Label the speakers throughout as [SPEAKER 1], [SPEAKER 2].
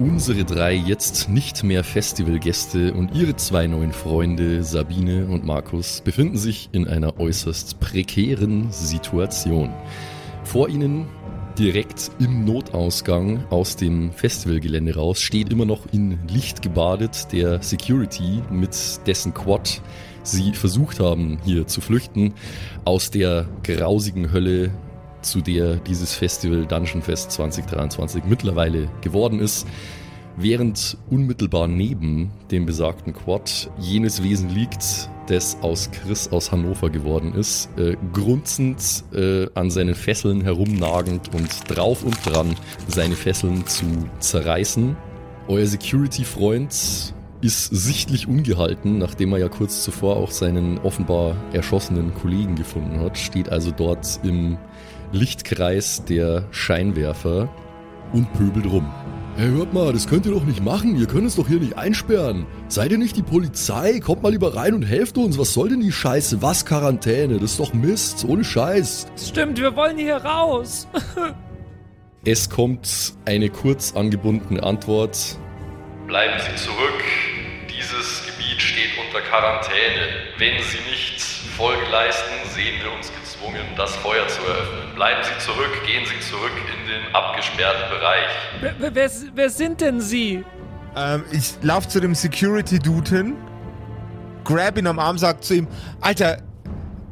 [SPEAKER 1] Unsere drei jetzt nicht mehr Festivalgäste und ihre zwei neuen Freunde Sabine und Markus befinden sich in einer äußerst prekären Situation. Vor ihnen direkt im Notausgang aus dem Festivalgelände raus steht immer noch in Licht gebadet der Security mit dessen Quad sie versucht haben hier zu flüchten aus der grausigen Hölle zu der dieses Festival Dungeon Fest 2023 mittlerweile geworden ist, während unmittelbar neben dem besagten Quad jenes Wesen liegt, das aus Chris aus Hannover geworden ist, äh, grunzend äh, an seinen Fesseln herumnagend und drauf und dran, seine Fesseln zu zerreißen. Euer Security-Freund ist sichtlich ungehalten, nachdem er ja kurz zuvor auch seinen offenbar erschossenen Kollegen gefunden hat, steht also dort im Lichtkreis der Scheinwerfer und pöbelt rum. Hey, hört mal, das könnt ihr doch nicht machen. Ihr könnt es doch hier nicht einsperren. Seid ihr nicht die Polizei? Kommt mal lieber rein und helft uns. Was soll denn die Scheiße? Was Quarantäne? Das ist doch Mist. Ohne Scheiß.
[SPEAKER 2] Stimmt, wir wollen hier raus.
[SPEAKER 1] es kommt eine kurz angebundene Antwort. Bleiben Sie zurück. Dieses Gebiet steht unter Quarantäne. Wenn Sie nicht Folge leisten, sehen wir uns gezwungen, das Feuer zu eröffnen. Bleiben Sie zurück, gehen Sie zurück in den abgesperrten Bereich.
[SPEAKER 2] Wer, wer, wer sind denn Sie?
[SPEAKER 3] Ähm, ich laufe zu dem Security-Dude hin, grab ihn am Arm, sag zu ihm, Alter,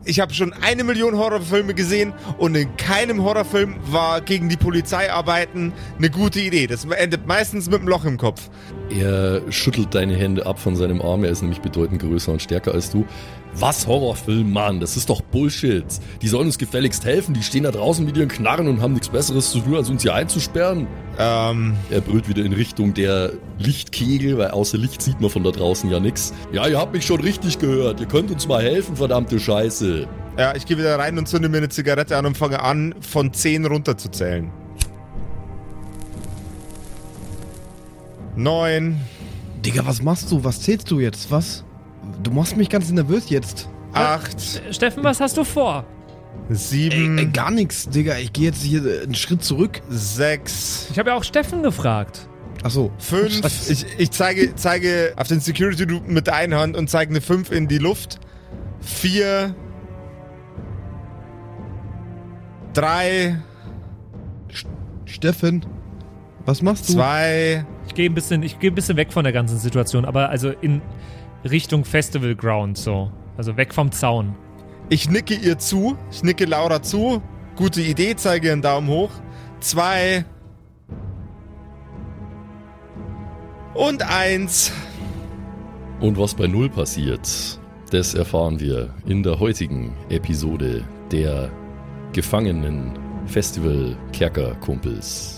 [SPEAKER 3] ich habe schon eine Million Horrorfilme gesehen und in keinem Horrorfilm war gegen die Polizei arbeiten eine gute Idee. Das endet meistens mit einem Loch im Kopf.
[SPEAKER 1] Er schüttelt deine Hände ab von seinem Arm, er ist nämlich bedeutend größer und stärker als du. Was Horrorfilm, Mann, das ist doch Bullshit. Die sollen uns gefälligst helfen, die stehen da draußen mit ihren Knarren und haben nichts Besseres zu tun, als uns hier einzusperren. Ähm. Er brüllt wieder in Richtung der Lichtkegel, weil außer Licht sieht man von da draußen ja nichts. Ja, ihr habt mich schon richtig gehört, ihr könnt uns mal helfen, verdammte Scheiße.
[SPEAKER 3] Ja, ich gehe wieder rein und zünde mir eine Zigarette an und fange an, von 10 runterzuzählen. 9.
[SPEAKER 4] Digga, was machst du? Was zählst du jetzt? Was? Du machst mich ganz nervös jetzt.
[SPEAKER 3] Acht.
[SPEAKER 2] Steffen, was hast du vor?
[SPEAKER 3] Sieben.
[SPEAKER 4] Ey, ey, gar nichts, Digga. Ich gehe jetzt hier einen Schritt zurück.
[SPEAKER 3] Sechs.
[SPEAKER 2] Ich habe ja auch Steffen gefragt.
[SPEAKER 4] Ach so.
[SPEAKER 3] Fünf. Ich, ich zeige, zeige auf den Security mit der einen Hand und zeige eine fünf in die Luft. Vier. Drei.
[SPEAKER 4] Steffen, was machst du?
[SPEAKER 3] Zwei.
[SPEAKER 2] Ich gehe ein bisschen, ich gehe ein bisschen weg von der ganzen Situation, aber also in Richtung Festival Ground so. Also weg vom Zaun.
[SPEAKER 3] Ich nicke ihr zu. Ich nicke Laura zu. Gute Idee, zeige einen Daumen hoch. Zwei. Und eins.
[SPEAKER 1] Und was bei Null passiert, das erfahren wir in der heutigen Episode der Gefangenen Festival Kerkerkumpels.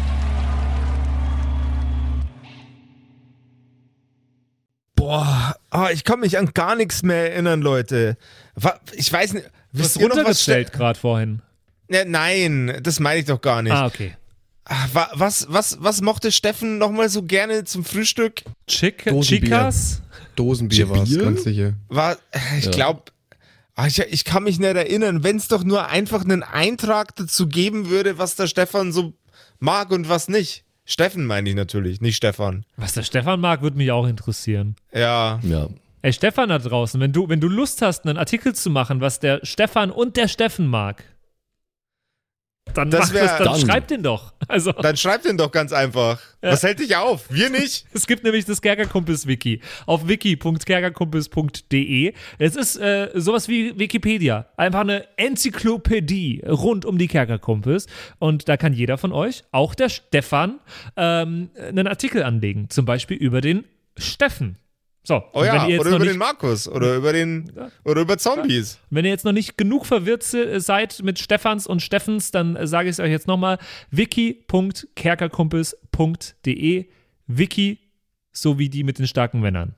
[SPEAKER 3] Oh, ich kann mich an gar nichts mehr erinnern, Leute. Ich weiß nicht.
[SPEAKER 2] Wisst ihr noch was gerade vorhin?
[SPEAKER 3] Ja, nein, das meine ich doch gar nicht.
[SPEAKER 2] Ah, okay.
[SPEAKER 3] Was, was, was mochte Steffen nochmal so gerne zum Frühstück?
[SPEAKER 2] Chick Chicas?
[SPEAKER 4] Dosenbier war es, ganz sicher.
[SPEAKER 3] War, ich ja. glaube, ah, ich, ich, kann mich nicht erinnern, wenn es doch nur einfach einen Eintrag dazu geben würde, was der Stefan so mag und was nicht. Steffen meine ich natürlich, nicht Stefan.
[SPEAKER 2] Was der Stefan mag, würde mich auch interessieren.
[SPEAKER 3] Ja.
[SPEAKER 1] Ja.
[SPEAKER 2] Ey, Stefan da draußen, wenn du, wenn du Lust hast, einen Artikel zu machen, was der Stefan und der Steffen mag, dann, das wär, das, dann, dann schreib den doch. Also.
[SPEAKER 3] Dann schreib den doch ganz einfach. Ja. Was hält dich auf? Wir nicht.
[SPEAKER 2] es gibt nämlich das Kerkerkumpels-Wiki auf wiki.kerkerkumpels.de. Es ist äh, sowas wie Wikipedia. Einfach eine Enzyklopädie rund um die Kerkerkumpels. Und da kann jeder von euch, auch der Stefan, ähm, einen Artikel anlegen. Zum Beispiel über den Steffen. So,
[SPEAKER 3] oh ja, oder über nicht, den Markus oder über den ja. oder über Zombies.
[SPEAKER 2] Wenn ihr jetzt noch nicht genug verwirrt seid mit Stefans und Steffens, dann äh, sage ich es euch jetzt nochmal: wiki.kerkerkumpels.de Wiki sowie die mit den starken Männern.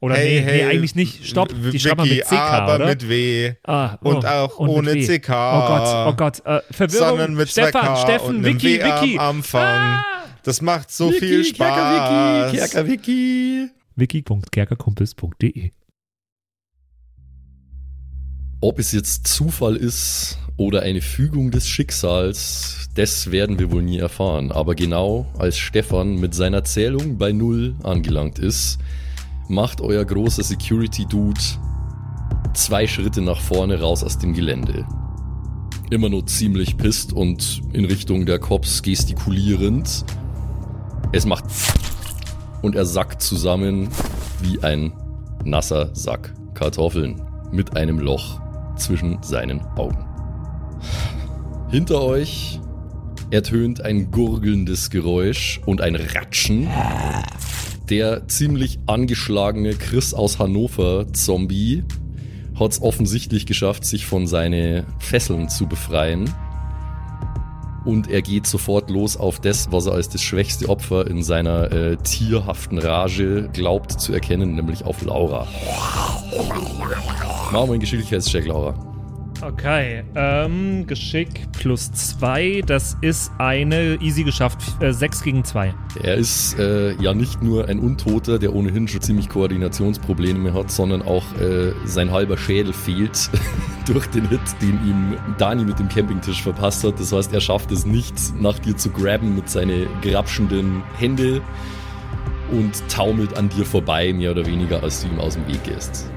[SPEAKER 2] Oder
[SPEAKER 3] hey,
[SPEAKER 2] nee,
[SPEAKER 3] hey,
[SPEAKER 2] nee, eigentlich nicht. Stopp, die schreibt man mit CK,
[SPEAKER 3] aber
[SPEAKER 2] oder?
[SPEAKER 3] mit W.
[SPEAKER 2] Ah,
[SPEAKER 3] Und
[SPEAKER 2] oh,
[SPEAKER 3] auch
[SPEAKER 2] und
[SPEAKER 3] ohne. CK.
[SPEAKER 2] Oh Gott, oh Gott. Äh, Verwirrung.
[SPEAKER 3] Sondern mit
[SPEAKER 2] Stefan, Steffen,
[SPEAKER 3] und einem
[SPEAKER 2] Vicky,
[SPEAKER 3] W am. Anfang.
[SPEAKER 2] Ah!
[SPEAKER 3] Das macht so viel Spaß.
[SPEAKER 1] Kerkerwiki, Kerkerwiki.
[SPEAKER 2] wiki.kerkerkumpels.de
[SPEAKER 1] Ob es jetzt Zufall ist oder eine Fügung des Schicksals, das werden wir wohl nie erfahren. Aber genau als Stefan mit seiner Zählung bei Null angelangt ist, macht euer großer Security-Dude zwei Schritte nach vorne raus aus dem Gelände. Immer nur ziemlich pisst und in Richtung der Cops gestikulierend. Es macht und er sackt zusammen wie ein nasser Sack Kartoffeln mit einem Loch zwischen seinen Augen. Hinter euch ertönt ein gurgelndes Geräusch und ein Ratschen. Der ziemlich angeschlagene Chris aus Hannover Zombie hat es offensichtlich geschafft, sich von seinen Fesseln zu befreien. Und er geht sofort los auf das, was er als das schwächste Opfer in seiner äh, tierhaften Rage glaubt zu erkennen, nämlich auf Laura. Machen wir einen Geschicklichkeitscheck, Laura.
[SPEAKER 2] Okay, ähm, Geschick plus 2, das ist eine easy geschafft, 6 gegen 2.
[SPEAKER 1] Er ist äh, ja nicht nur ein Untoter, der ohnehin schon ziemlich Koordinationsprobleme hat, sondern auch äh, sein halber Schädel fehlt durch den Hit, den ihm Dani mit dem Campingtisch verpasst hat. Das heißt, er schafft es nicht, nach dir zu grabben mit seinen grapschenden Hände und taumelt an dir vorbei, mehr oder weniger, als du ihm aus dem Weg gehst.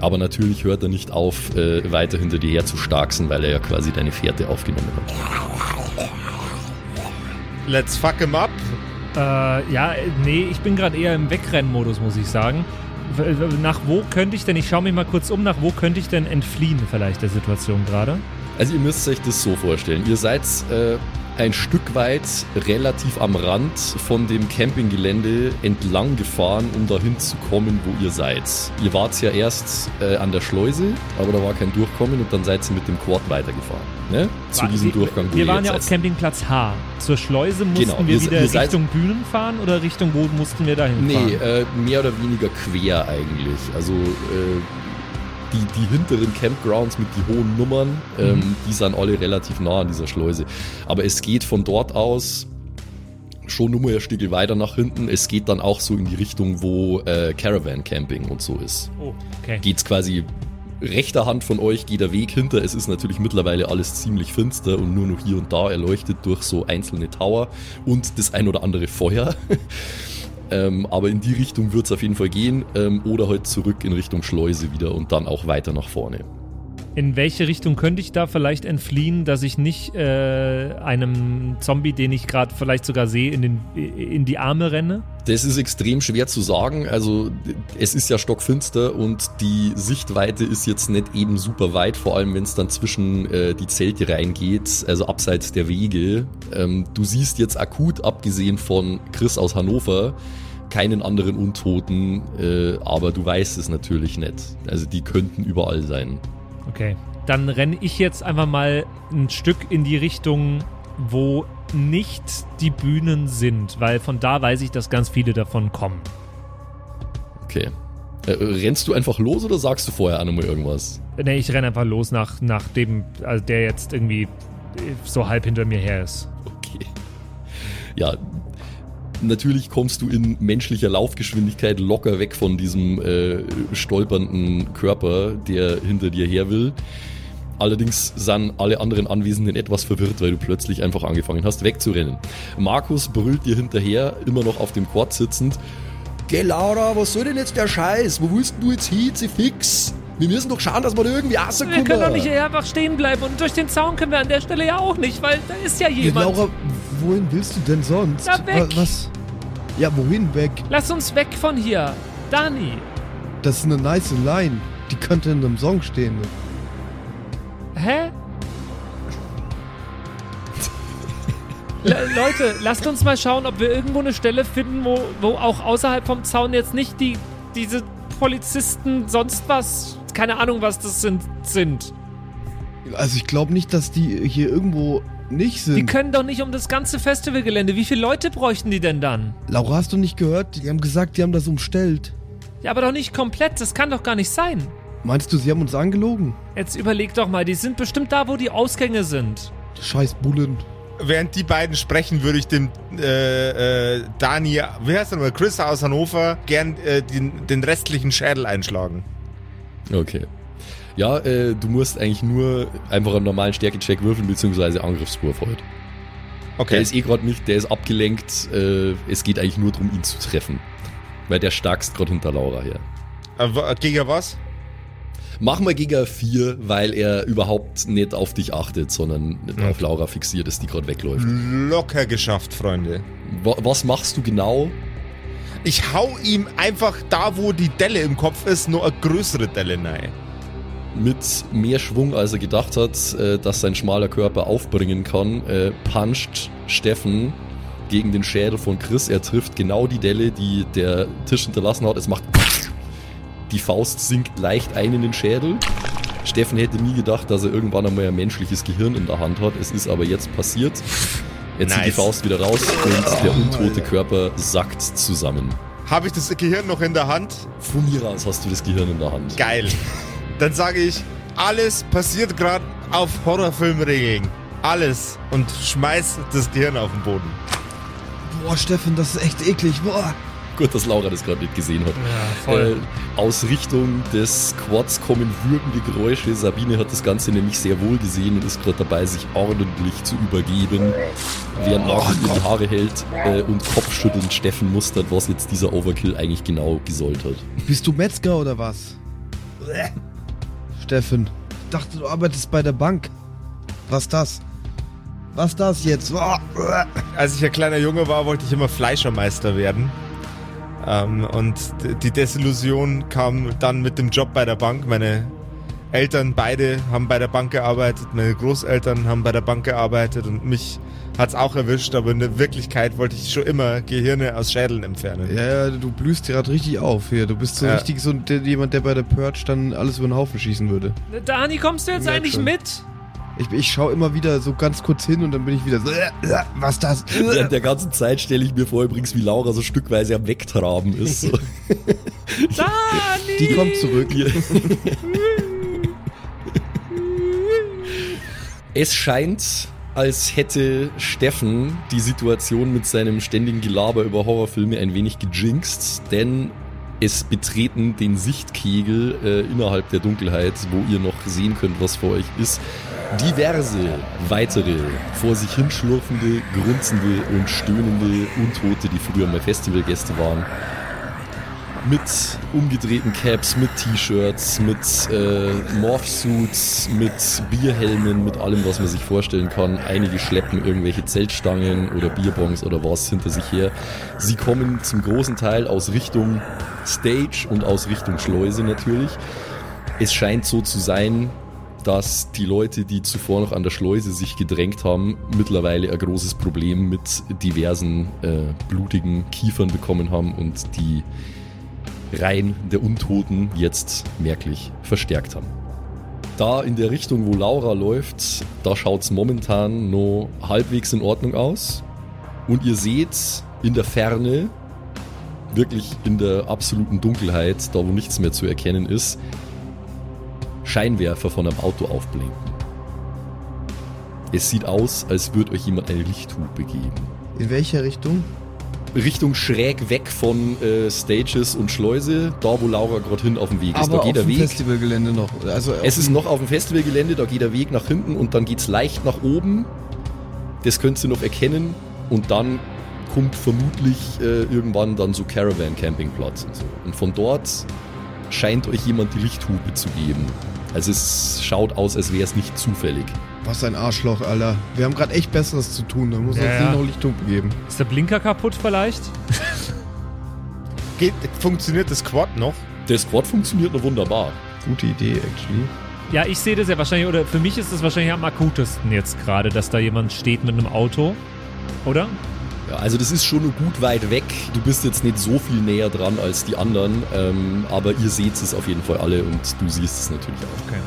[SPEAKER 1] Aber natürlich hört er nicht auf, äh, weiter hinter dir her zu starksen, weil er ja quasi deine Fährte aufgenommen hat.
[SPEAKER 3] Let's fuck him up.
[SPEAKER 2] Äh, ja, nee, ich bin gerade eher im Wegrennmodus, muss ich sagen. Nach wo könnte ich denn, ich schaue mich mal kurz um, nach wo könnte ich denn entfliehen vielleicht der Situation gerade?
[SPEAKER 1] Also ihr müsst euch das so vorstellen. Ihr seid äh, ein Stück weit relativ am Rand von dem Campinggelände entlang gefahren, um dahin zu kommen, wo ihr seid. Ihr wart ja erst äh, an der Schleuse, aber da war kein Durchkommen und dann seid ihr mit dem Quad weitergefahren. Ne? Zu
[SPEAKER 2] War-
[SPEAKER 1] diesem
[SPEAKER 2] wir-
[SPEAKER 1] Durchgang, wo
[SPEAKER 2] Wir waren ja auf. Campingplatz H. Zur Schleuse mussten
[SPEAKER 1] Genau,
[SPEAKER 2] wir
[SPEAKER 1] ihr-
[SPEAKER 2] wieder
[SPEAKER 1] seid-
[SPEAKER 2] Richtung Bühnen fahren oder Richtung wo mussten wir dahin
[SPEAKER 1] Nee,
[SPEAKER 2] fahren?
[SPEAKER 1] äh, mehr oder weniger quer eigentlich. Also äh, die, die hinteren Campgrounds mit die hohen Nummern, ähm, die sind alle relativ nah an dieser Schleuse. Aber es geht von dort aus schon nur ein Stück weiter nach hinten. Es geht dann auch so in die Richtung, wo äh, Caravan Camping und so ist.
[SPEAKER 2] Oh, okay.
[SPEAKER 1] Geht's quasi rechter Hand von euch geht der Weg hinter. Es ist natürlich mittlerweile alles ziemlich finster und nur noch hier und da erleuchtet durch so einzelne Tower und das ein oder andere Feuer. ähm, aber in die Richtung wird's auf jeden Fall gehen ähm, oder halt zurück in Richtung Schleuse wieder und dann auch weiter nach vorne.
[SPEAKER 2] In welche Richtung könnte ich da vielleicht entfliehen, dass ich nicht äh, einem Zombie, den ich gerade vielleicht sogar sehe, in, den, in die Arme renne?
[SPEAKER 1] Das ist extrem schwer zu sagen. Also es ist ja stockfinster und die Sichtweite ist jetzt nicht eben super weit, vor allem wenn es dann zwischen äh, die Zelte reingeht, also abseits der Wege. Ähm, du siehst jetzt akut, abgesehen von Chris aus Hannover, keinen anderen Untoten, äh, aber du weißt es natürlich nicht. Also die könnten überall sein.
[SPEAKER 2] Okay. Dann renne ich jetzt einfach mal ein Stück in die Richtung, wo nicht die Bühnen sind, weil von da weiß ich, dass ganz viele davon kommen.
[SPEAKER 1] Okay. Äh, rennst du einfach los oder sagst du vorher nochmal irgendwas?
[SPEAKER 2] Ne, ich renne einfach los nach, nach dem, also der jetzt irgendwie so halb hinter mir her ist.
[SPEAKER 1] Okay. Ja, natürlich kommst du in menschlicher Laufgeschwindigkeit locker weg von diesem äh, stolpernden Körper, der hinter dir her will. Allerdings sind alle anderen Anwesenden etwas verwirrt, weil du plötzlich einfach angefangen hast wegzurennen. Markus brüllt dir hinterher, immer noch auf dem Quad sitzend. Geh Laura, was soll denn jetzt der Scheiß? Wo willst du jetzt hin? Sie fix. Wir müssen doch schauen, dass wir da irgendwie
[SPEAKER 2] Wir
[SPEAKER 1] rauskommen.
[SPEAKER 2] können doch nicht hier einfach stehen bleiben und durch den Zaun können wir an der Stelle ja auch nicht, weil da ist ja
[SPEAKER 4] Ja,
[SPEAKER 2] jemand.
[SPEAKER 4] Laura, wohin willst du denn sonst?
[SPEAKER 2] Na, weg.
[SPEAKER 4] Wa- Was? Ja, wohin weg?
[SPEAKER 2] Lass uns weg von hier. Dani.
[SPEAKER 4] Das ist eine nice Line. Die könnte in einem Song stehen.
[SPEAKER 2] Hä? Le Leute, lasst uns mal schauen, ob wir irgendwo eine Stelle finden, wo, wo auch außerhalb vom Zaun jetzt nicht die, diese Polizisten sonst was, keine Ahnung, was das sind, sind.
[SPEAKER 4] Also ich glaube nicht, dass die hier irgendwo nicht
[SPEAKER 2] Die
[SPEAKER 4] sind.
[SPEAKER 2] können doch nicht um das ganze Festivalgelände. Wie viele Leute bräuchten die denn dann?
[SPEAKER 4] Laura, hast du nicht gehört? Die haben gesagt, die haben das umstellt.
[SPEAKER 2] Ja, aber doch nicht komplett. Das kann doch gar nicht sein.
[SPEAKER 4] Meinst du, sie haben uns angelogen?
[SPEAKER 2] Jetzt überleg doch mal, die sind bestimmt da, wo die Ausgänge sind.
[SPEAKER 4] Scheiß Bullen.
[SPEAKER 3] Während die beiden sprechen, würde ich dem äh, äh, Dani, wie heißt er nochmal, Chris aus Hannover, gern äh, den, den restlichen Schädel einschlagen.
[SPEAKER 1] Okay. Ja, äh, du musst eigentlich nur einfach einen normalen Stärkecheck würfeln, beziehungsweise Angriffswurf heute. Der
[SPEAKER 3] Okay.
[SPEAKER 1] ist eh gerade nicht, der ist abgelenkt. Äh, es geht eigentlich nur darum, ihn zu treffen. Weil der starkst gerade hinter Laura her.
[SPEAKER 3] Äh, wa- gegen was?
[SPEAKER 1] Mach mal gegen 4, weil er überhaupt nicht auf dich achtet, sondern auf Laura fixiert ist, die gerade wegläuft.
[SPEAKER 3] Locker geschafft, Freunde.
[SPEAKER 1] Wa was machst du genau?
[SPEAKER 3] Ich hau ihm einfach da, wo die Delle im Kopf ist, nur eine größere Delle rein.
[SPEAKER 1] Mit mehr Schwung, als er gedacht hat, äh, dass sein schmaler Körper aufbringen kann, äh, puncht Steffen gegen den Schädel von Chris. Er trifft genau die Delle, die der Tisch hinterlassen hat. Es macht. Die Faust sinkt leicht ein in den Schädel. Steffen hätte nie gedacht, dass er irgendwann einmal ein menschliches Gehirn in der Hand hat. Es ist aber jetzt passiert. Er zieht
[SPEAKER 3] Nice.
[SPEAKER 1] die Faust wieder raus und der untote Körper sackt zusammen.
[SPEAKER 3] Habe ich das Gehirn noch in der Hand?
[SPEAKER 1] Von mir aus hast du das Gehirn in der Hand.
[SPEAKER 3] Geil. Dann sage ich, alles passiert gerade auf Horrorfilmregeln. Alles. Und schmeiß das Gehirn auf den Boden.
[SPEAKER 4] Boah, Steffen, das ist echt eklig. Boah.
[SPEAKER 1] Gut, dass Laura das gerade nicht gesehen hat.
[SPEAKER 2] Ja,
[SPEAKER 1] Äh, aus Richtung des Quads kommen würgende Geräusche. Sabine hat das Ganze nämlich sehr wohl gesehen und ist gerade dabei, sich ordentlich zu übergeben, während Markus ihr die Haare hält äh, und kopfschüttelnd Steffen mustert, was jetzt dieser Overkill eigentlich genau gesollt hat.
[SPEAKER 4] Bist du Metzger oder was? Steffen, ich dachte, du arbeitest bei der Bank. Was das? Was das jetzt?
[SPEAKER 3] Als ich ein kleiner Junge war, wollte ich immer Fleischermeister werden. Ähm, und die Desillusion kam dann mit dem Job bei der Bank. Meine Eltern beide haben bei der Bank gearbeitet, meine Großeltern haben bei der Bank gearbeitet und mich hat's auch erwischt, aber in der Wirklichkeit wollte ich schon immer Gehirne aus Schädeln entfernen.
[SPEAKER 4] Ja, ja, du blühst gerade richtig auf hier. Du bist so
[SPEAKER 3] Ja.
[SPEAKER 4] richtig so der, jemand, der bei der Purge dann alles über den Haufen schießen würde.
[SPEAKER 2] Dani, kommst du jetzt eigentlich
[SPEAKER 4] schon.
[SPEAKER 2] mit?
[SPEAKER 4] Ich, ich schaue immer wieder so ganz kurz hin und dann bin ich wieder so, äh, äh, was das?
[SPEAKER 1] Während der ganzen Zeit stelle ich mir vor übrigens, wie Laura so stückweise am Wegtraben ist. So.
[SPEAKER 2] Dani!
[SPEAKER 4] Die kommt zurück.
[SPEAKER 1] Es scheint, als hätte Steffen die Situation mit seinem ständigen Gelaber über Horrorfilme ein wenig gejinxt, denn es betreten den Sichtkegel äh, innerhalb der Dunkelheit, wo ihr noch sehen könnt, was vor euch ist, diverse weitere vor sich hinschlurfende, grunzende und stöhnende Untote, die früher mal Festivalgäste waren. Mit umgedrehten Caps, mit T-Shirts, mit äh, Morphsuits, mit Bierhelmen, mit allem, was man sich vorstellen kann. Einige schleppen irgendwelche Zeltstangen oder Bierbongs oder was hinter sich her. Sie kommen zum großen Teil aus Richtung Stage und aus Richtung Schleuse natürlich. Es scheint so zu sein, dass die Leute, die zuvor noch an der Schleuse sich gedrängt haben, mittlerweile ein großes Problem mit diversen äh, blutigen Kiefern bekommen haben und die Reihen der Untoten jetzt merklich verstärkt haben. Da in der Richtung, wo Laura läuft, da schaut es momentan noch halbwegs in Ordnung aus. Und ihr seht in der Ferne, wirklich in der absoluten Dunkelheit, da wo nichts mehr zu erkennen ist, Scheinwerfer von einem Auto aufblinken. Es sieht aus, als würde euch jemand eine Lichthupe geben.
[SPEAKER 4] In welcher Richtung?
[SPEAKER 1] Richtung schräg weg von äh, Stages und Schleuse, da wo Laura gerade hin auf dem Weg ist.
[SPEAKER 4] Aber
[SPEAKER 1] da geht
[SPEAKER 4] auf
[SPEAKER 1] der
[SPEAKER 4] dem
[SPEAKER 1] Weg.
[SPEAKER 4] Festivalgelände noch. Also
[SPEAKER 1] Es ist noch auf dem Festivalgelände, da geht der Weg nach hinten und dann geht's leicht nach oben. Das könnt ihr noch erkennen und dann kommt vermutlich äh, irgendwann dann so Caravan Campingplatz und so. Und von dort scheint euch jemand die Lichthupe zu geben. Also es schaut aus, als wäre es nicht zufällig.
[SPEAKER 4] Was ein Arschloch, Alter. Wir haben gerade echt Besseres zu tun. Da muss
[SPEAKER 2] Ja,
[SPEAKER 4] uns
[SPEAKER 2] ja.
[SPEAKER 4] nicht noch Lichthupe geben.
[SPEAKER 2] Ist der Blinker kaputt vielleicht?
[SPEAKER 3] Geht, funktioniert das Quad noch?
[SPEAKER 1] Der Squad funktioniert noch wunderbar.
[SPEAKER 4] Gute Idee, actually.
[SPEAKER 2] Ja, ich sehe das ja wahrscheinlich, oder für mich ist das wahrscheinlich am akutesten jetzt gerade, dass da jemand steht mit einem Auto. Oder?
[SPEAKER 1] Ja, also das ist schon nur gut weit weg. Du bist jetzt nicht so viel näher dran als die anderen, ähm, aber ihr seht es auf jeden Fall alle und du siehst es natürlich auch.
[SPEAKER 2] Okay.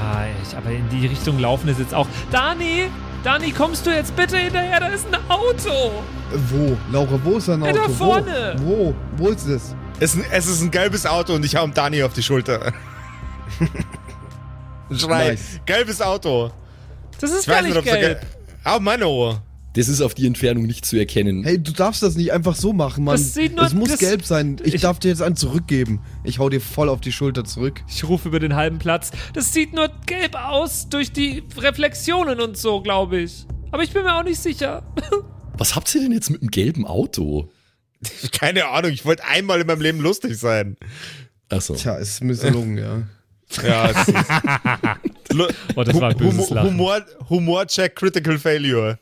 [SPEAKER 2] Ah, ich, aber in die Richtung laufen ist jetzt auch. Dani! Dani, kommst du jetzt bitte hinterher? Da ist ein Auto!
[SPEAKER 4] Wo? Laura, wo ist dein
[SPEAKER 2] Ja,
[SPEAKER 4] Auto?
[SPEAKER 2] da vorne.
[SPEAKER 4] Wo? Wo? Wo ist es?
[SPEAKER 3] Es, es ist ein gelbes Auto und ich hau ihm Dani auf die Schulter. Schrei.
[SPEAKER 4] Nice.
[SPEAKER 3] Gelbes Auto.
[SPEAKER 2] Das ist
[SPEAKER 3] Ich
[SPEAKER 2] gar
[SPEAKER 3] weiß nicht,
[SPEAKER 2] nicht
[SPEAKER 3] ob es
[SPEAKER 2] gelb.
[SPEAKER 3] Ah, meine Ohr.
[SPEAKER 1] Das ist auf die Entfernung nicht zu erkennen.
[SPEAKER 4] Hey, du darfst das nicht einfach so machen, Mann.
[SPEAKER 2] Das sieht nur-
[SPEAKER 4] es muss
[SPEAKER 2] das-
[SPEAKER 4] gelb sein. Ich,
[SPEAKER 2] Ich-
[SPEAKER 4] darf dir jetzt einen zurückgeben. Ich hau dir voll auf die Schulter zurück.
[SPEAKER 2] Ich rufe über den halben Platz. Das sieht nur gelb aus durch die Reflexionen und so, glaube ich. Aber ich bin mir auch nicht sicher.
[SPEAKER 1] Was habt ihr denn jetzt mit dem gelben Auto?
[SPEAKER 3] Keine Ahnung, ich wollte einmal in meinem Leben lustig sein.
[SPEAKER 1] Achso.
[SPEAKER 4] Tja, es ist misslungen, ja.
[SPEAKER 3] Ja, es ist Lu-
[SPEAKER 2] Oh, das war ein böses
[SPEAKER 3] Humor,
[SPEAKER 2] Lachen.
[SPEAKER 3] Humor, Humor-Check, Critical Failure.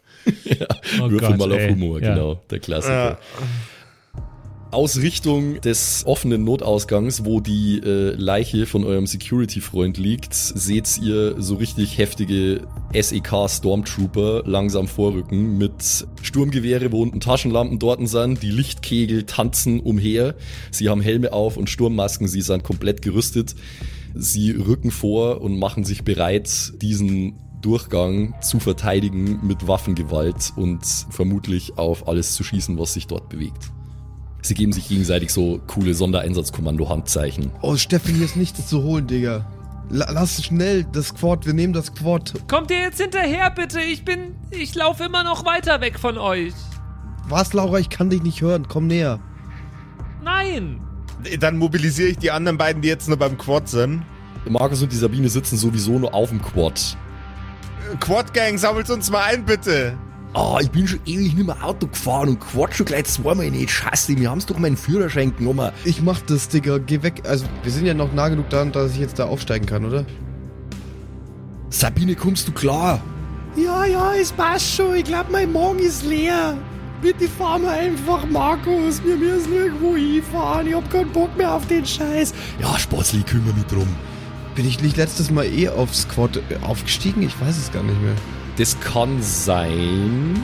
[SPEAKER 2] Oh
[SPEAKER 1] Würfel
[SPEAKER 2] Gott,
[SPEAKER 1] mal auf
[SPEAKER 2] ey.
[SPEAKER 1] Humor,
[SPEAKER 2] Ja.
[SPEAKER 1] genau, der Klassiker.
[SPEAKER 3] Ja.
[SPEAKER 1] Aus Richtung des offenen Notausgangs, wo die äh, Leiche von eurem Security-Freund liegt, seht ihr so richtig heftige SEK-Stormtrooper langsam vorrücken mit Sturmgewehre, wo unten Taschenlampen dort sind. Die Lichtkegel tanzen umher. Sie haben Helme auf und Sturmmasken. Sie sind komplett gerüstet. Sie rücken vor und machen sich bereit, diesen Durchgang zu verteidigen mit Waffengewalt und vermutlich auf alles zu schießen, was sich dort bewegt. Sie geben sich gegenseitig so coole Sondereinsatzkommando-Handzeichen.
[SPEAKER 4] Oh, Steffen, hier ist nichts zu holen, Digga. La lass schnell das Quad, wir nehmen das Quad.
[SPEAKER 2] Kommt ihr jetzt hinterher, bitte? Ich bin. Ich laufe immer noch weiter weg von euch.
[SPEAKER 4] Was, Laura, ich kann dich nicht hören. Komm näher.
[SPEAKER 2] Nein!
[SPEAKER 3] Dann mobilisiere ich die anderen beiden, die jetzt nur beim Quad sind.
[SPEAKER 1] Markus und die Sabine sitzen sowieso nur auf dem Quad.
[SPEAKER 3] Quad Gang, sammelt uns mal ein, bitte.
[SPEAKER 1] Ah, ich bin schon ewig nicht mehr Auto gefahren und Quad schon gleich zweimal nicht. Scheiße, wir haben's doch meinen Führerschein genommen.
[SPEAKER 4] Ich mach das, Digga. Geh weg. Also, wir sind ja noch nah genug dran, dass ich jetzt da aufsteigen kann, oder?
[SPEAKER 1] Sabine, kommst du klar?
[SPEAKER 5] Ja, ja, es passt schon. Ich glaube, mein Magen ist leer. Bitte fahr mal einfach, Markus. Wir müssen irgendwo hinfahren. Ich hab keinen Bock mehr auf den Scheiß.
[SPEAKER 1] Ja, Spatzli, kümmere mich drum.
[SPEAKER 4] Bin ich nicht letztes Mal eh aufs Quad äh, aufgestiegen? Ich weiß es gar nicht mehr.
[SPEAKER 1] Das kann sein.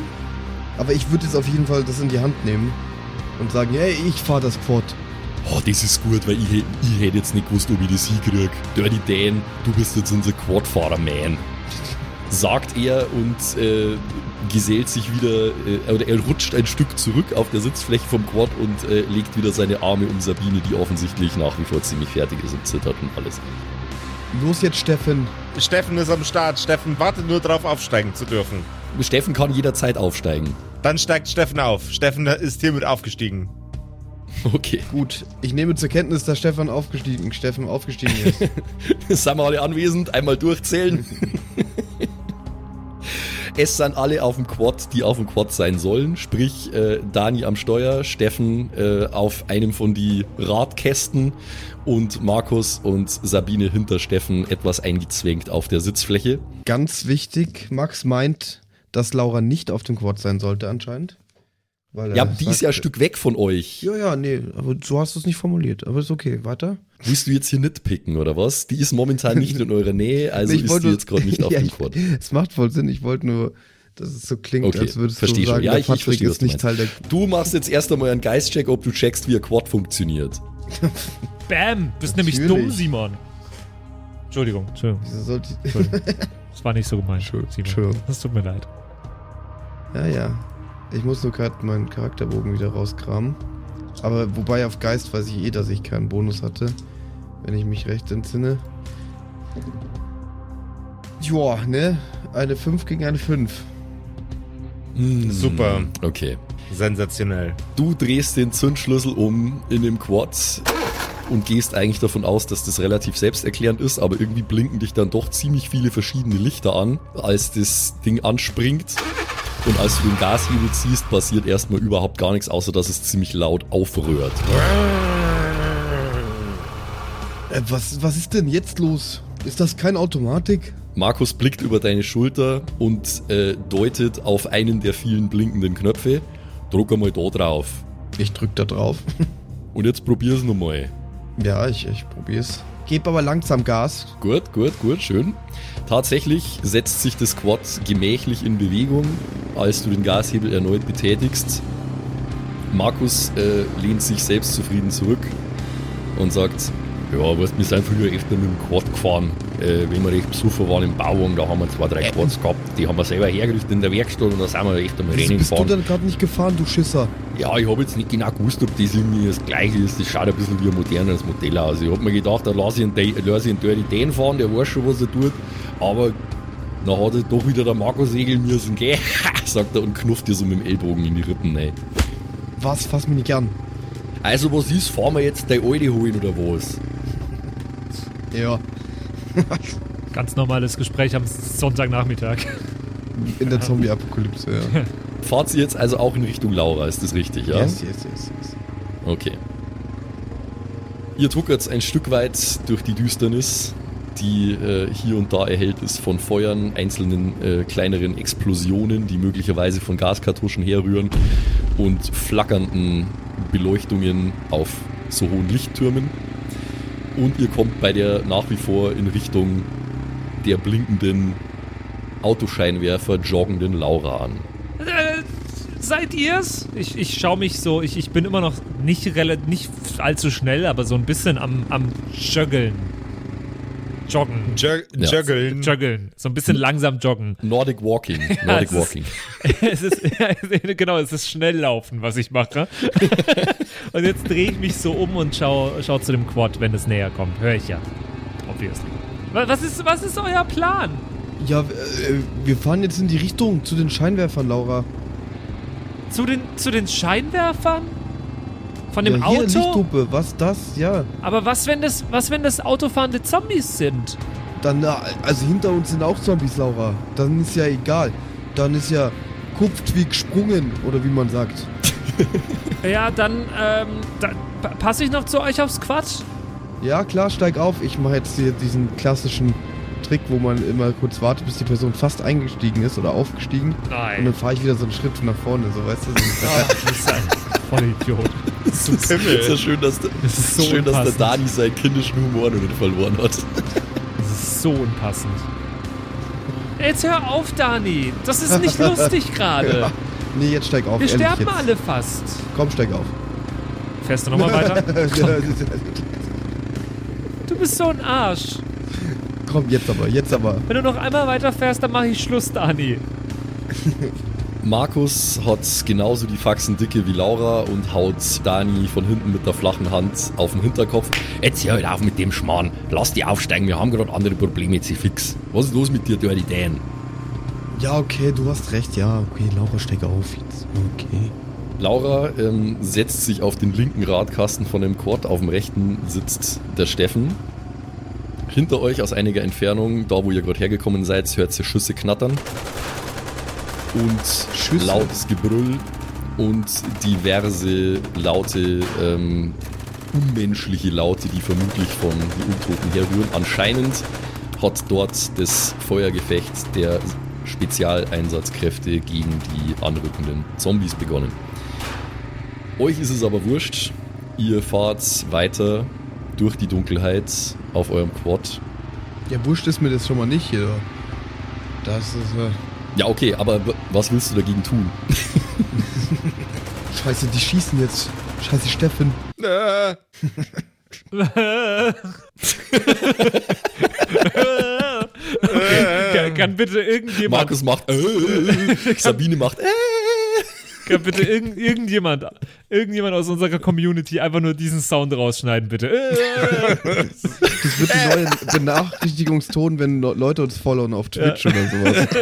[SPEAKER 4] Aber ich würde jetzt auf jeden Fall das in die Hand nehmen und sagen, hey, ich fahr das Quad.
[SPEAKER 1] Oh, das ist gut, weil ich, ich hätte jetzt nicht gewusst, ob ich das hinkrieg. Dirty Dan, du bist jetzt unser Quadfahrer-Man. Sagt er und äh, gesellt sich wieder, äh, oder er rutscht ein Stück zurück auf der Sitzfläche vom Quad und äh, legt wieder seine Arme um Sabine, die offensichtlich nach wie vor ziemlich fertig ist und zittert und alles.
[SPEAKER 4] Los jetzt, Steffen.
[SPEAKER 3] Steffen ist am Start. Steffen wartet nur darauf, aufsteigen zu dürfen.
[SPEAKER 1] Steffen kann jederzeit aufsteigen.
[SPEAKER 3] Dann steigt Steffen auf. Steffen ist hiermit aufgestiegen.
[SPEAKER 1] Okay.
[SPEAKER 4] Gut, ich nehme zur Kenntnis, dass Stefan aufgestiegen, Steffen aufgestiegen ist.
[SPEAKER 1] Sind wir alle anwesend? Einmal durchzählen. es sind alle auf dem Quad, die auf dem Quad sein sollen. Sprich, äh, Dani am Steuer, Steffen äh, auf einem von die Radkästen und Markus und Sabine hinter Steffen etwas eingezwängt auf der Sitzfläche.
[SPEAKER 4] Ganz wichtig, Max meint, dass Laura nicht auf dem Quad sein sollte anscheinend.
[SPEAKER 1] Ja, die ist ja ein
[SPEAKER 4] sagt-
[SPEAKER 1] Stück weg von euch.
[SPEAKER 4] Ja, ja, nee, aber so hast du es nicht formuliert. Aber ist okay, weiter.
[SPEAKER 1] Willst du jetzt hier nitpicken oder was? Die ist momentan nicht in eurer Nähe, also
[SPEAKER 4] Nee, ich
[SPEAKER 1] ist
[SPEAKER 4] wollte
[SPEAKER 1] die jetzt gerade nicht auf
[SPEAKER 4] Ja,
[SPEAKER 1] dem
[SPEAKER 4] ich-
[SPEAKER 1] Quad.
[SPEAKER 4] Es macht voll Sinn, ich wollte nur, dass es so klingt,
[SPEAKER 1] Okay,
[SPEAKER 4] als würdest du
[SPEAKER 1] schon.
[SPEAKER 4] sagen,
[SPEAKER 1] Ja,
[SPEAKER 4] der
[SPEAKER 1] ich- ich
[SPEAKER 4] Patrick
[SPEAKER 1] versteh, was
[SPEAKER 4] ist nicht Teil der...
[SPEAKER 1] Du machst jetzt erst einmal einen Geistcheck, ob du checkst, wie ein Quad funktioniert.
[SPEAKER 2] Bam! Bist nämlich
[SPEAKER 4] Natürlich.
[SPEAKER 2] dumm, Simon. Entschuldigung, Entschuldigung.
[SPEAKER 4] Wieso sollte ich...
[SPEAKER 2] Entschuldigung. Das war nicht so gemeint, Simon.
[SPEAKER 4] Entschuldigung.
[SPEAKER 2] Das tut mir leid.
[SPEAKER 4] Ja, ja. Ich muss nur gerade meinen Charakterbogen wieder rauskramen. Aber wobei auf Geist weiß ich eh, dass ich keinen Bonus hatte. Wenn ich mich recht entsinne. Joa, ne? Eine 5 gegen eine 5.
[SPEAKER 3] Super.
[SPEAKER 1] Okay.
[SPEAKER 3] Sensationell.
[SPEAKER 1] Du drehst den Zündschlüssel um in dem Quad und gehst eigentlich davon aus, dass das relativ selbsterklärend ist, aber irgendwie blinken dich dann doch ziemlich viele verschiedene Lichter an, als das Ding anspringt. Und als du den Gashebel ziehst, passiert erstmal überhaupt gar nichts, außer dass es ziemlich laut aufrührt.
[SPEAKER 4] Äh, was, was ist denn jetzt los? Ist das kein Automatik?
[SPEAKER 1] Markus blickt über deine Schulter und äh, deutet auf einen der vielen blinkenden Knöpfe. Druck einmal da drauf.
[SPEAKER 4] Ich drück da drauf.
[SPEAKER 1] Und jetzt probier's nochmal.
[SPEAKER 4] ja, ich, ich probier's. Geb aber langsam Gas.
[SPEAKER 1] Gut, gut, gut, schön. Tatsächlich setzt sich das Quad gemächlich in Bewegung, als du den Gashebel erneut betätigst. Markus äh, lehnt sich selbstzufrieden zurück und sagt, Ja, weißt, wir sind früher öfter mit dem Quad gefahren. Äh, wenn wir recht besoffen waren im Bauwagen, da haben wir zwei, drei Quads gehabt. Die haben wir selber hergerichtet in der Werkstatt und da sind wir öfter mal Rennen
[SPEAKER 4] bist du
[SPEAKER 1] gefahren.
[SPEAKER 4] dann gerade nicht gefahren, du Schisser?
[SPEAKER 1] Ja, ich habe jetzt nicht genau gewusst, ob das irgendwie das gleiche ist. Das schaut ein bisschen wie ein moderneres Modell aus. Ich habe mir gedacht, da lasse ich einen, lasse ich einen Dirty Dan fahren, der weiß schon, was er tut. Aber dann hat er doch wieder der Marco segeln müssen, gell? sagt er und knufft dir so mit dem Ellbogen in die Rippen rein.
[SPEAKER 4] Was? Fass mich nicht an.
[SPEAKER 1] Also, was ist? Fahren wir jetzt deine Alte holen oder was?
[SPEAKER 4] Ja,
[SPEAKER 2] Ganz normales Gespräch am Sonntagnachmittag.
[SPEAKER 4] in der Zombie-Apokalypse, ja.
[SPEAKER 1] Fahrt ihr jetzt also auch in Richtung Laura, ist das richtig, ja?
[SPEAKER 4] Yes, yes, yes, yes.
[SPEAKER 1] Okay. Ihr tuckert ein Stück weit durch die Düsternis, die äh, hier und da erhellt ist von Feuern, einzelnen äh, kleineren Explosionen, die möglicherweise von Gaskartuschen herrühren und flackernden Beleuchtungen auf so hohen Lichttürmen. Und ihr kommt bei der nach wie vor in Richtung der blinkenden Autoscheinwerfer joggenden Laura an.
[SPEAKER 2] Äh, seid ihr's? Ich, ich schaue mich so, ich, ich bin immer noch nicht, nicht allzu schnell, aber so ein bisschen am, am Joggeln. Joggen.
[SPEAKER 3] Jug
[SPEAKER 1] Ja.
[SPEAKER 3] Juggeln.
[SPEAKER 2] Joggeln. So ein bisschen langsam joggen.
[SPEAKER 1] Nordic Walking. Nordic
[SPEAKER 2] es ist-
[SPEAKER 1] Walking.
[SPEAKER 2] es ist, ja, genau, es ist Schnelllaufen, was ich mache. und jetzt drehe ich mich so um und schaue schau zu dem Quad, wenn es näher kommt. Höre ich ja. Obviously. Wa- Was ist, was ist euer Plan?
[SPEAKER 4] Ja, äh, wir fahren jetzt in die Richtung zu den Scheinwerfern, Laura.
[SPEAKER 2] Zu den, zu den Scheinwerfern? Von dem
[SPEAKER 4] ja, hier,
[SPEAKER 2] Auto?
[SPEAKER 4] Lichthupe, was das? Ja.
[SPEAKER 2] Aber was wenn das, was wenn das autofahrende Zombies sind?
[SPEAKER 4] Dann, also hinter uns sind auch Zombies, Laura. Dann ist ja egal. Dann ist ja kupft wie gesprungen, oder wie man sagt.
[SPEAKER 2] Ja, dann, ähm, da, pa- passe ich noch zu euch aufs Quad?
[SPEAKER 4] Ja, klar, steig auf. Ich mache jetzt hier diesen klassischen Trick, wo man immer kurz wartet, bis die Person fast eingestiegen ist oder aufgestiegen. Und
[SPEAKER 2] Nein.
[SPEAKER 4] dann fahre ich wieder so einen Schritt nach vorne, so weißt du. So
[SPEAKER 2] Ah, du bist ein Vollidiot.
[SPEAKER 1] Es ist ja schön, dass, der,
[SPEAKER 2] Das ist so
[SPEAKER 1] schön, dass der. Dani seinen kindischen Humor noch nicht verloren hat.
[SPEAKER 2] Das ist so unpassend. Jetzt hör auf, Dani. Das ist nicht lustig gerade.
[SPEAKER 4] Ja. nee, jetzt steig auf.
[SPEAKER 2] Wir
[SPEAKER 4] ehrlich,
[SPEAKER 2] sterben
[SPEAKER 4] jetzt.
[SPEAKER 2] alle fast.
[SPEAKER 4] Komm, steig auf.
[SPEAKER 2] Fährst du nochmal weiter? Du bist so ein Arsch.
[SPEAKER 4] Komm, jetzt aber, jetzt aber.
[SPEAKER 2] Wenn du noch einmal weiter fährst, dann mache ich Schluss, Dani.
[SPEAKER 1] Markus hat genauso die Faxen dicke wie Laura und haut Dani von hinten mit der flachen Hand auf den Hinterkopf. Jetzt hör halt auf mit dem Schmarrn. Lass die aufsteigen, wir haben gerade andere Probleme, jetzt fix. Was ist los mit dir, Dirty Dan?
[SPEAKER 4] Ja, okay, du hast recht. Ja, okay, Laura, steig auf jetzt. Okay.
[SPEAKER 1] Laura ähm, setzt sich auf den linken Radkasten von dem Quad, auf dem rechten sitzt der Steffen. Hinter euch aus einiger Entfernung, da wo ihr gerade hergekommen seid, hört ihr Schüsse knattern. Und
[SPEAKER 4] Schüsse?
[SPEAKER 1] lautes Gebrüll und diverse laute, ähm, unmenschliche Laute, die vermutlich von den Untoten herrühren. Anscheinend hat dort das Feuergefecht der Spezialeinsatzkräfte gegen die anrückenden Zombies begonnen. Euch ist es aber wurscht. Ihr fahrt weiter durch die Dunkelheit auf eurem Quad.
[SPEAKER 4] Ja, wurscht ist mir das schon mal nicht hier. Das ist, äh,
[SPEAKER 1] Ja, okay, aber was willst du dagegen tun?
[SPEAKER 4] scheiße, die schießen jetzt. Scheiße, Steffen.
[SPEAKER 3] Äh,
[SPEAKER 2] Kann, kann bitte irgendjemand,
[SPEAKER 1] Markus macht äh, Sabine macht äh.
[SPEAKER 2] Kann bitte irgend, irgendjemand, irgendjemand aus unserer Community einfach nur diesen Sound rausschneiden, bitte. Äh.
[SPEAKER 4] Das wird die neue Benachrichtigungston, wenn Le- Leute uns followen auf Twitch oder sowas.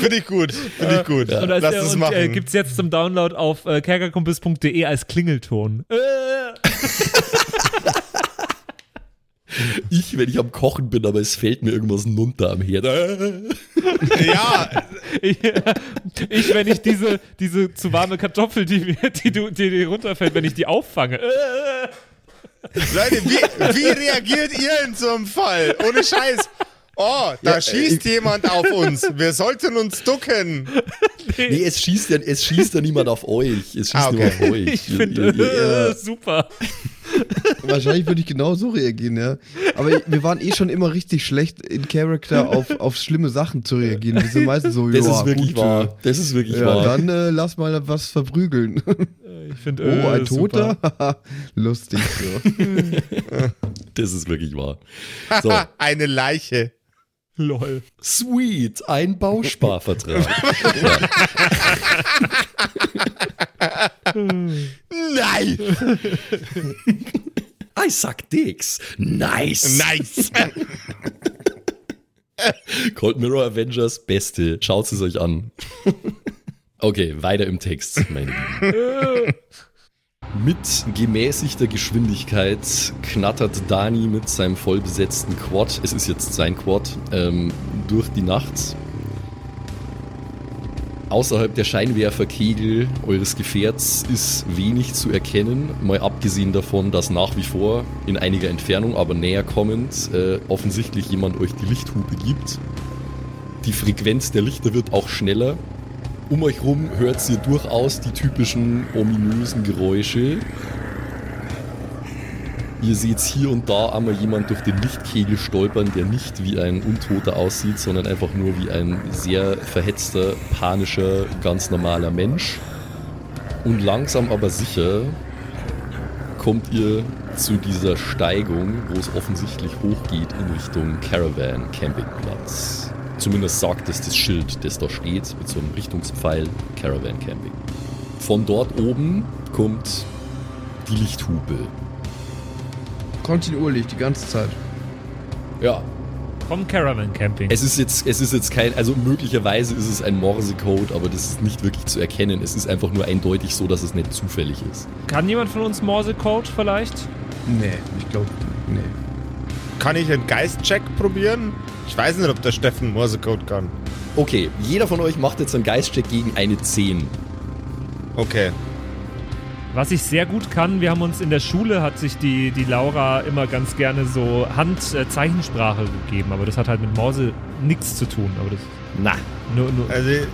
[SPEAKER 3] Finde ich gut. Finde ich gut.
[SPEAKER 2] Und, als,
[SPEAKER 3] Lass
[SPEAKER 2] äh,
[SPEAKER 3] es
[SPEAKER 2] und
[SPEAKER 3] machen.
[SPEAKER 2] äh, gibt's jetzt zum Download auf äh, kerkerkumpels.de als Klingelton. Äh.
[SPEAKER 1] Ich, wenn ich am Kochen bin, aber es fällt mir irgendwas runter am Herd.
[SPEAKER 3] Ja,
[SPEAKER 2] Ich, ich, wenn ich diese, diese zu warme Kartoffel, die, mir- die, du, die dir runterfällt, wenn ich die auffange.
[SPEAKER 3] Leute, wie, wie reagiert ihr in so einem Fall? Ohne Scheiß. Oh, da
[SPEAKER 4] Ja,
[SPEAKER 3] schießt jemand auf uns. Wir sollten uns ducken.
[SPEAKER 1] Nee, es schießt, ja, es schießt ja niemand auf euch. Es schießt
[SPEAKER 3] Ah,
[SPEAKER 1] nur
[SPEAKER 3] okay.
[SPEAKER 1] auf euch.
[SPEAKER 2] Ich finde, äh, super.
[SPEAKER 4] Wahrscheinlich würde ich genau so reagieren, ja. Aber wir waren eh schon immer richtig schlecht in Character auf, auf schlimme Sachen zu reagieren. Wir sind meistens so,
[SPEAKER 1] das ist wirklich
[SPEAKER 4] gut,
[SPEAKER 1] wahr. Das ist wirklich
[SPEAKER 4] Ja,
[SPEAKER 1] wahr.
[SPEAKER 4] dann äh, lass mal was verprügeln.
[SPEAKER 2] Ich finde
[SPEAKER 4] Oh,
[SPEAKER 2] äh,
[SPEAKER 4] ein. Toter? Lustig so.
[SPEAKER 1] Das ist wirklich wahr. So,
[SPEAKER 3] Eine Leiche.
[SPEAKER 2] Lol.
[SPEAKER 1] sweet, ein Bausparvertrag.
[SPEAKER 3] Nein!
[SPEAKER 1] I suck dicks. Nice.
[SPEAKER 3] Nice!
[SPEAKER 1] Cold Mirror Avengers, beste. Schaut es euch an. Okay, weiter im Text, meine Lieben. Mit gemäßigter Geschwindigkeit knattert Dani mit seinem vollbesetzten Quad, es ist jetzt sein Quad, ähm, durch die Nacht. Außerhalb der Scheinwerferkegel eures Gefährts ist wenig zu erkennen, mal abgesehen davon, dass nach wie vor in einiger Entfernung, aber näher kommend, äh, offensichtlich jemand euch die Lichthupe gibt. Die Frequenz der Lichter wird auch schneller. Um euch rum hört ihr durchaus die typischen ominösen Geräusche. Ihr seht hier und da einmal jemand durch den Lichtkegel stolpern, der nicht wie ein Untoter aussieht, sondern einfach nur wie ein sehr verhetzter, panischer, ganz normaler Mensch. Und langsam aber sicher kommt ihr zu dieser Steigung, wo es offensichtlich hochgeht in Richtung Caravan Campingplatz. Zumindest sagt es das Schild, das da steht, mit so einem Richtungspfeil Caravan Camping. Von dort oben kommt die Lichthupe.
[SPEAKER 4] Kontinuierlich, die ganze Zeit.
[SPEAKER 1] Ja,
[SPEAKER 2] Vom Caravan Camping.
[SPEAKER 1] es ist jetzt, es ist jetzt kein, also möglicherweise ist es ein Morse-Code, aber das ist nicht wirklich zu erkennen. Es ist einfach nur eindeutig so, dass es nicht zufällig ist.
[SPEAKER 2] Kann jemand von uns Morse-Code vielleicht?
[SPEAKER 4] Nee, ich glaube, nee.
[SPEAKER 3] Kann ich einen Geist-Check probieren? Ich weiß nicht, ob der Steffen Morsecode kann.
[SPEAKER 1] Okay, jeder von euch macht jetzt einen Geistcheck gegen eine 10.
[SPEAKER 3] Okay.
[SPEAKER 2] Was ich sehr gut kann, wir haben uns in der Schule, hat sich die, die Laura immer ganz gerne so Handzeichensprache gegeben, aber das hat halt mit Morse nichts zu tun. Aber das
[SPEAKER 1] Na,
[SPEAKER 2] nur, nur
[SPEAKER 3] Also,
[SPEAKER 2] ja.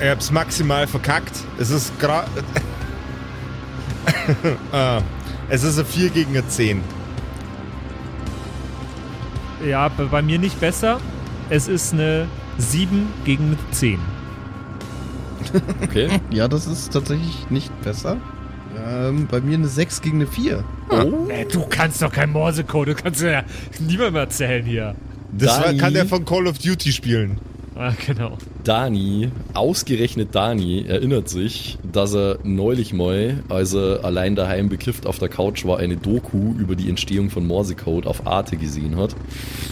[SPEAKER 3] ich hab's maximal verkackt. Es ist gerade. ah, es ist eine 4 gegen eine 10.
[SPEAKER 2] ja, bei bei mir nicht besser. Es ist eine 7 gegen eine 10.
[SPEAKER 1] okay.
[SPEAKER 4] Ja, das ist tatsächlich nicht besser. Ähm, bei mir eine 6 gegen eine 4.
[SPEAKER 1] Oh.
[SPEAKER 2] Äh, du kannst doch kein Morse-Code, du kannst ja niemandem erzählen hier.
[SPEAKER 3] Das
[SPEAKER 1] Dani.
[SPEAKER 3] kann der von Call of Duty spielen.
[SPEAKER 2] Ah, genau.
[SPEAKER 1] Dani, ausgerechnet Dani, erinnert sich, dass er neulich mal, als er allein daheim bekifft auf der Couch war, eine Doku über die Entstehung von Morsecode auf Arte gesehen hat.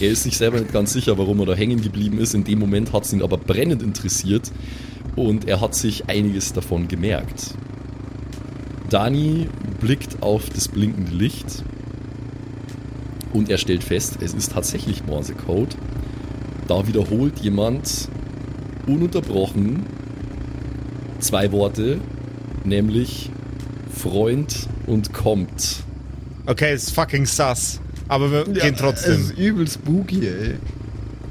[SPEAKER 1] Er ist sich selber nicht ganz sicher, warum er da hängen geblieben ist. In dem Moment hat es ihn aber brennend interessiert und er hat sich einiges davon gemerkt. Dani blickt auf das blinkende Licht und er stellt fest, es ist tatsächlich Morsecode. Da wiederholt jemand ununterbrochen zwei Worte, nämlich Freund und kommt.
[SPEAKER 3] Okay, ist fucking sus. Aber wir gehen
[SPEAKER 4] Es
[SPEAKER 3] trotzdem.
[SPEAKER 4] ist übel spooky, ey.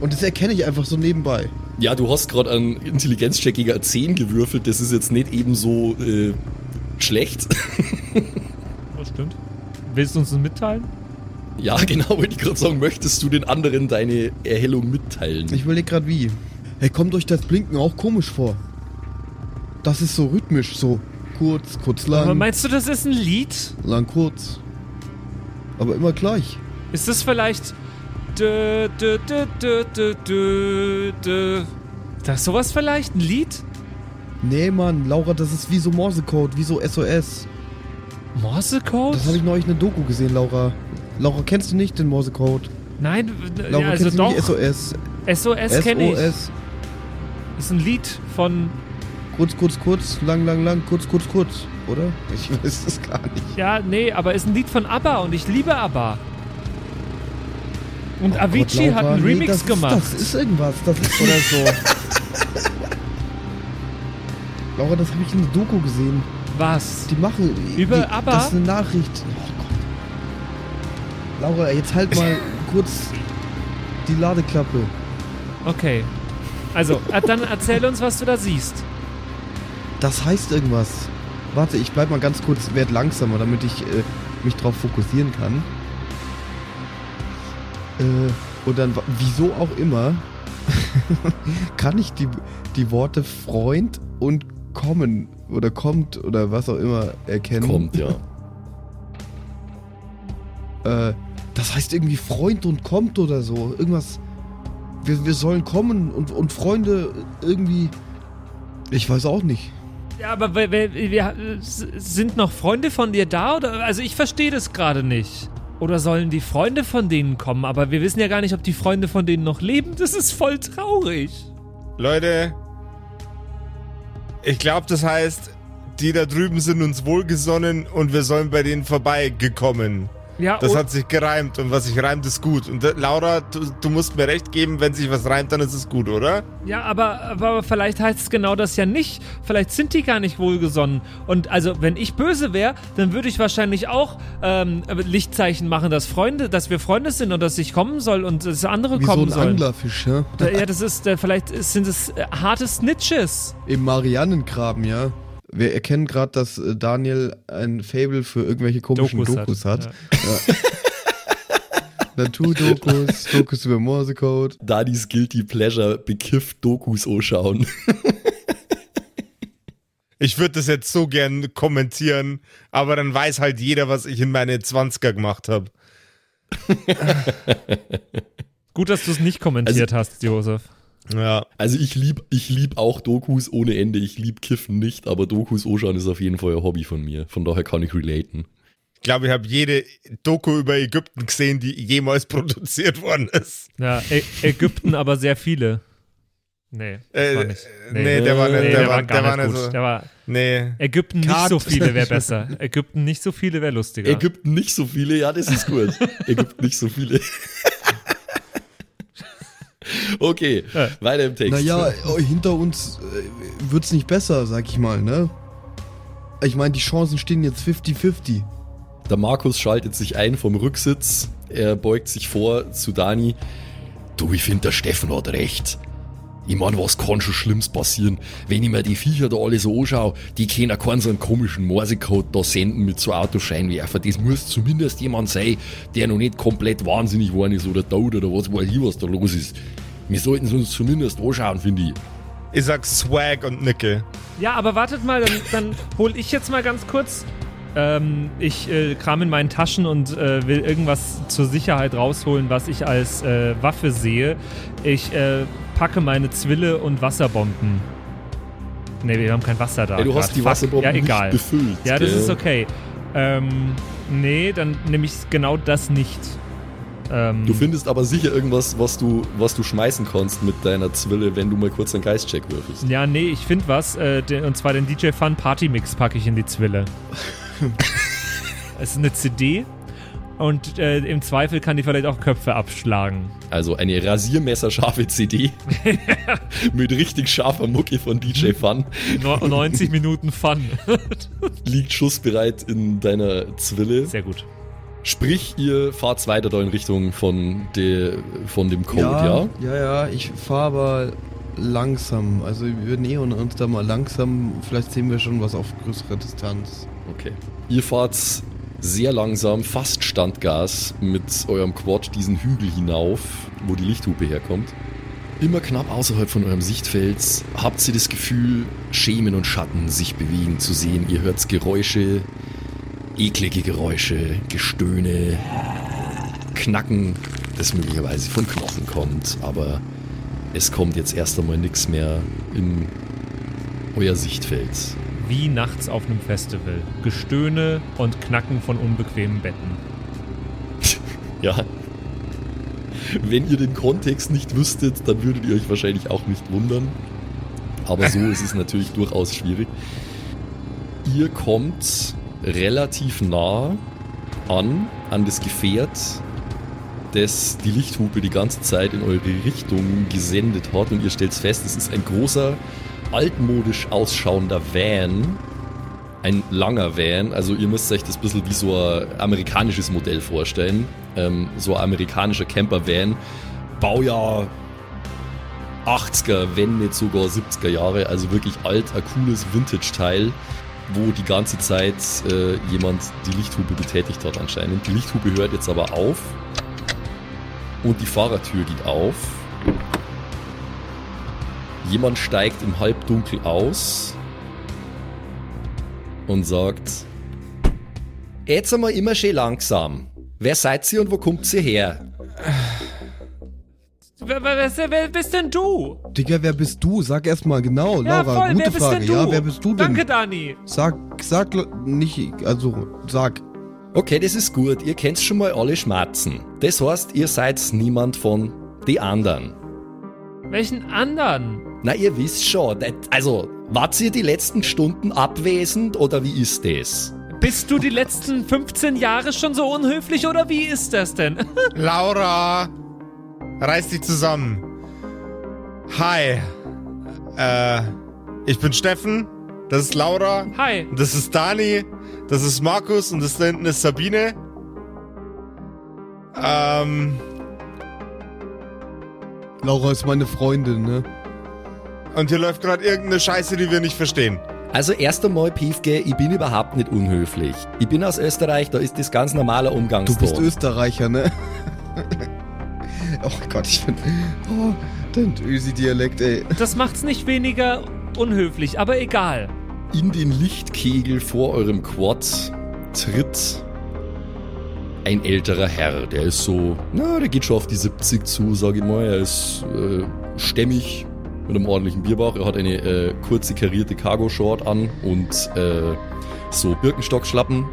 [SPEAKER 4] Und das erkenne ich einfach so nebenbei.
[SPEAKER 1] Ja, du hast gerade einen Intelligenzcheck gegen eine 10 gewürfelt, das ist jetzt nicht ebenso äh, schlecht.
[SPEAKER 2] Das stimmt. Willst du uns das mitteilen?
[SPEAKER 1] Ja, genau, wollte ich gerade sagen, möchtest du den anderen deine Erhellung mitteilen?
[SPEAKER 4] Ich überlege gerade wie. Hey, kommt euch das Blinken auch komisch vor? Das ist so rhythmisch, so kurz, kurz
[SPEAKER 2] Aber
[SPEAKER 4] lang,
[SPEAKER 2] meinst du, das ist ein Lied?
[SPEAKER 4] lang, kurz. Aber immer gleich.
[SPEAKER 2] Ist das vielleicht. Dö, dö, dö, dö, dö, dö, dö. Das ist sowas vielleicht? Ein Lied?
[SPEAKER 4] Nee, Mann, Laura, das ist wie so Morsecode, wie so SOS.
[SPEAKER 2] Morsecode?
[SPEAKER 4] Das habe ich neulich in einer Doku gesehen, Laura. Laura, kennst du nicht den Morsecode?
[SPEAKER 2] Nein,
[SPEAKER 4] Laura,
[SPEAKER 2] ja, also
[SPEAKER 4] kennst
[SPEAKER 2] doch.
[SPEAKER 4] SOS?
[SPEAKER 2] SOS kenne ich.
[SPEAKER 4] SOS.
[SPEAKER 2] Ist ein Lied von.
[SPEAKER 4] Kurz, kurz, kurz, lang, lang, lang, kurz, kurz, kurz. Oder? Ich weiß es gar nicht.
[SPEAKER 2] Ja, nee, aber ist ein Lied von ABBA und ich liebe ABBA. Und
[SPEAKER 4] Oh
[SPEAKER 2] Avicii
[SPEAKER 4] Gott,
[SPEAKER 2] hat einen
[SPEAKER 4] nee,
[SPEAKER 2] Remix
[SPEAKER 4] das
[SPEAKER 2] gemacht.
[SPEAKER 4] Ist, das ist irgendwas. Das ist oder so. Laura, das habe ich in der Doku gesehen.
[SPEAKER 2] Was?
[SPEAKER 4] Die machen.
[SPEAKER 2] Über
[SPEAKER 4] die,
[SPEAKER 2] ABBA?
[SPEAKER 4] Das ist eine Nachricht. Oh. Laura, jetzt halt mal kurz die Ladeklappe.
[SPEAKER 2] Okay. Also, äh, dann erzähl uns, was du da siehst.
[SPEAKER 4] Das heißt irgendwas. Warte, ich bleib mal ganz kurz, werd langsamer, damit ich äh, mich drauf fokussieren kann. Äh, und dann, wieso auch immer, kann ich die, die Worte Freund und kommen oder kommt oder was auch immer erkennen.
[SPEAKER 1] Kommt, ja.
[SPEAKER 4] Äh, das heißt irgendwie Freund und kommt oder so. Irgendwas. Wir, wir sollen kommen und, und Freunde irgendwie. Ich weiß auch nicht.
[SPEAKER 2] Ja, aber wir, wir, wir, sind noch Freunde von dir da? Oder? Also ich verstehe das gerade nicht. Oder sollen die Freunde von denen kommen? Aber wir wissen ja gar nicht, ob die Freunde von denen noch leben. Das ist voll traurig.
[SPEAKER 3] Leute, ich glaube, das heißt, die da drüben sind uns wohlgesonnen und wir sollen bei denen vorbeigekommen.
[SPEAKER 2] Ja,
[SPEAKER 3] Das hat sich gereimt und was sich reimt, ist gut. Und äh, Laura, du, du musst mir recht geben, wenn sich was reimt, dann ist es gut, oder?
[SPEAKER 2] Ja, aber, aber vielleicht heißt es genau das ja nicht. Vielleicht sind die gar nicht wohlgesonnen. Und also, wenn ich böse wäre, dann würde ich wahrscheinlich auch ähm, Lichtzeichen machen, dass Freunde, dass wir Freunde sind und dass ich kommen soll und dass andere
[SPEAKER 4] Wie so
[SPEAKER 2] kommen
[SPEAKER 4] ein
[SPEAKER 2] sollen.
[SPEAKER 4] Anglerfisch, ja?
[SPEAKER 2] Da, ja, das ist, äh, vielleicht sind es äh, harte Snitches.
[SPEAKER 4] Im Mariannengraben, ja. Wir erkennen gerade, dass äh, Daniel ein Fable für irgendwelche komischen Dokus, hat.
[SPEAKER 2] Ja.
[SPEAKER 4] Naturdokus, Dokus über Morsecode.
[SPEAKER 1] Dadis Guilty Pleasure bekifft Dokus anschauen.
[SPEAKER 3] Ich würde das jetzt so gern kommentieren, aber dann weiß halt jeder, was ich in meine 20er gemacht habe.
[SPEAKER 2] Gut, dass du es nicht kommentiert hast, Josef.
[SPEAKER 3] Ja.
[SPEAKER 1] Also ich lieb, ich lieb auch Dokus ohne Ende. Ich lieb Kiffen nicht, aber Dokus anschauen ist auf jeden Fall ein Hobby von mir. Von daher kann ich relaten.
[SPEAKER 3] Ich glaube, ich habe jede Doku über Ägypten gesehen, die jemals produziert worden ist.
[SPEAKER 2] Ja, Ä Ägypten aber sehr viele. Nee,
[SPEAKER 3] Äh,
[SPEAKER 2] war nicht.
[SPEAKER 3] nee, der war nicht,
[SPEAKER 2] Nee,
[SPEAKER 3] der, war,
[SPEAKER 2] gar
[SPEAKER 3] der war
[SPEAKER 2] nicht
[SPEAKER 3] nicht
[SPEAKER 2] gut.
[SPEAKER 3] so.
[SPEAKER 2] Der war
[SPEAKER 3] Nee.
[SPEAKER 2] Ägypten nicht
[SPEAKER 4] Cut.
[SPEAKER 2] so viele wäre besser. Ägypten nicht so viele wäre lustiger.
[SPEAKER 1] Ägypten nicht so viele, ja, das ist gut. Ägypten nicht so viele. okay,
[SPEAKER 2] Ja.
[SPEAKER 1] weiter im Text.
[SPEAKER 4] Naja, äh, hinter uns äh, wird's nicht besser, sag ich mal, ne? Ich meine, die Chancen stehen jetzt 50-50.
[SPEAKER 1] Der Markus schaltet sich ein vom Rücksitz. Er beugt sich vor zu Dani. Du, ich finde, der Steffen hat recht. Ich mein, was kann schon Schlimmes passieren? Wenn ich mir die Viecher da alle so anschaue, die können auch keinen so einen komischen Morsecode da senden mit so Autoscheinwerfer. Das muss zumindest jemand sein, der noch nicht komplett wahnsinnig geworden ist oder tot oder was weiß ich, was da los ist. Wir sollten es uns zumindest anschauen, finde ich.
[SPEAKER 3] Ich sag Swag und Nicke.
[SPEAKER 2] Ja, aber wartet mal, dann, dann hol ich jetzt mal ganz kurz. Ähm, ich äh, kram in meinen Taschen und äh, will irgendwas zur Sicherheit rausholen, was ich als äh, Waffe sehe. Ich äh, packe meine Zwille und Wasserbomben. Ne, wir haben kein Wasser da.
[SPEAKER 1] Ey, du
[SPEAKER 2] grad.
[SPEAKER 1] hast die
[SPEAKER 2] Fuck.
[SPEAKER 1] Wasserbomben
[SPEAKER 2] ja, egal.
[SPEAKER 1] nicht befüllt.
[SPEAKER 2] Ja, das ist okay. Ähm, nee, dann nehme ich genau das nicht. Ähm,
[SPEAKER 1] Du findest aber sicher irgendwas, was du, was du schmeißen kannst mit deiner Zwille, wenn du mal kurz einen Geistcheck würfelst.
[SPEAKER 2] ja, nee, ich finde was. Äh, den, und zwar den DJ Fun Party Mix packe ich in die Zwille. Es ist eine CD und äh, im Zweifel kann die vielleicht auch Köpfe abschlagen.
[SPEAKER 1] Also eine rasiermesserscharfe CD mit richtig scharfer Mucke von DJ Fun
[SPEAKER 2] No 90 Minuten Fun.
[SPEAKER 1] liegt schussbereit in deiner Zwille.
[SPEAKER 2] Sehr gut.
[SPEAKER 1] Sprich, ihr fahrt weiter da in Richtung von, der, von dem Code, ja?
[SPEAKER 4] ja, ja, ich fahre aber langsam. Also wir nähern uns da mal langsam. Vielleicht sehen wir schon was auf größere Distanz.
[SPEAKER 1] Okay. Ihr fahrt sehr langsam, fast Standgas mit eurem Quad diesen Hügel hinauf, wo die Lichthupe herkommt. Immer knapp außerhalb von eurem Sichtfeld habt ihr das Gefühl, Schemen und Schatten sich bewegen zu sehen. Ihr hört Geräusche, eklige Geräusche, Gestöhne, Knacken, das möglicherweise von Knochen kommt, aber es kommt jetzt erst einmal nichts mehr in euer Sichtfeld.
[SPEAKER 2] Wie nachts auf einem Festival. Gestöhne und Knacken von unbequemen Betten.
[SPEAKER 1] Ja. Wenn ihr den Kontext nicht wüsstet, dann würdet ihr euch wahrscheinlich auch nicht wundern. Aber so ist es natürlich durchaus schwierig. Ihr kommt relativ nah an, an das Gefährt, das die Lichthupe die ganze Zeit in eure Richtung gesendet hat. Und ihr stellt fest, es ist ein großer, altmodisch ausschauender Van, ein langer Van. Also ihr müsst euch das ein bisschen wie so ein amerikanisches Modell vorstellen. Ähm, so ein amerikanischer Camper-Van. Baujahr 80er, wenn nicht sogar 70er Jahre. Also wirklich alt, ein cooles Vintage-Teil, wo die ganze Zeit äh, jemand die Lichthupe betätigt hat anscheinend. Die Lichthupe hört jetzt aber auf. Und die Fahrertür geht auf. Jemand steigt im Halbdunkel aus und sagt: Jetzt einmal immer schön langsam. Wer seid ihr und wo kommt ihr her?
[SPEAKER 2] Wer, wer, wer, wer bist denn du?
[SPEAKER 4] Digga, wer bist du? Sag erst mal genau,
[SPEAKER 2] ja,
[SPEAKER 4] Laura,
[SPEAKER 2] voll,
[SPEAKER 4] gute
[SPEAKER 2] wer bist
[SPEAKER 4] Frage.
[SPEAKER 2] denn du?
[SPEAKER 4] Ja, wer bist du denn?
[SPEAKER 2] Danke, Dani.
[SPEAKER 4] Sag, sag nicht, also sag.
[SPEAKER 1] Okay, das ist gut. Ihr kennt schon mal alle Schmerzen. Das heißt, ihr seid niemand von die anderen.
[SPEAKER 2] Welchen anderen?
[SPEAKER 1] Na, ihr wisst schon. Also, wart ihr die letzten Stunden abwesend oder wie ist das?
[SPEAKER 2] Bist du die letzten 15 Jahre schon so unhöflich oder wie ist das denn?
[SPEAKER 3] Laura, reiß dich zusammen. Hi. Äh, ich bin Steffen. Das ist Laura.
[SPEAKER 2] Hi.
[SPEAKER 3] Das ist Dani. Das ist Markus und das da hinten ist Sabine. Ähm,
[SPEAKER 4] Laura ist meine Freundin, ne?
[SPEAKER 3] und hier läuft gerade irgendeine Scheiße, die wir nicht verstehen.
[SPEAKER 1] Also erst einmal, Piefke, ich bin überhaupt nicht unhöflich. Ich bin aus Österreich, da ist das ganz normaler
[SPEAKER 4] Du
[SPEAKER 1] Umgangston.
[SPEAKER 4] bist Österreicher, ne? oh Gott, ich bin. Oh, dein Ösi-Dialekt, ey.
[SPEAKER 2] Das macht's nicht weniger unhöflich, aber egal.
[SPEAKER 1] In den Lichtkegel vor eurem Quad tritt ein älterer Herr. Der ist so, na, der geht schon auf die 70 zu, sag ich mal. Er ist äh, stämmig mit einem ordentlichen Bierbauch. Er hat eine äh, kurze karierte Cargo-Short an und äh, so Birkenstockschlappen.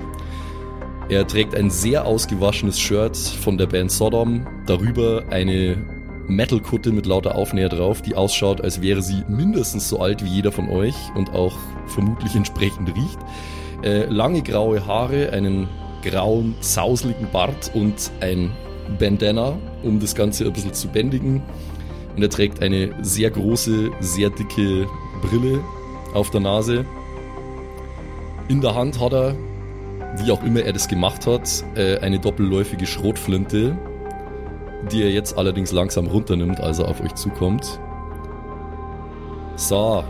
[SPEAKER 1] Er trägt ein sehr ausgewaschenes Shirt von der Band Sodom. Darüber eine Metal-Kutte mit lauter Aufnäher drauf, die ausschaut, als wäre sie mindestens so alt wie jeder von euch und auch vermutlich entsprechend riecht. Äh, lange graue Haare, einen grauen, sauseligen Bart und ein Bandana, um das Ganze ein bisschen zu bändigen. Und er trägt eine sehr große, sehr dicke Brille auf der Nase. In der Hand hat er, wie auch immer er das gemacht hat, äh, eine doppelläufige Schrotflinte, die er jetzt allerdings langsam runternimmt, als er auf euch zukommt. So.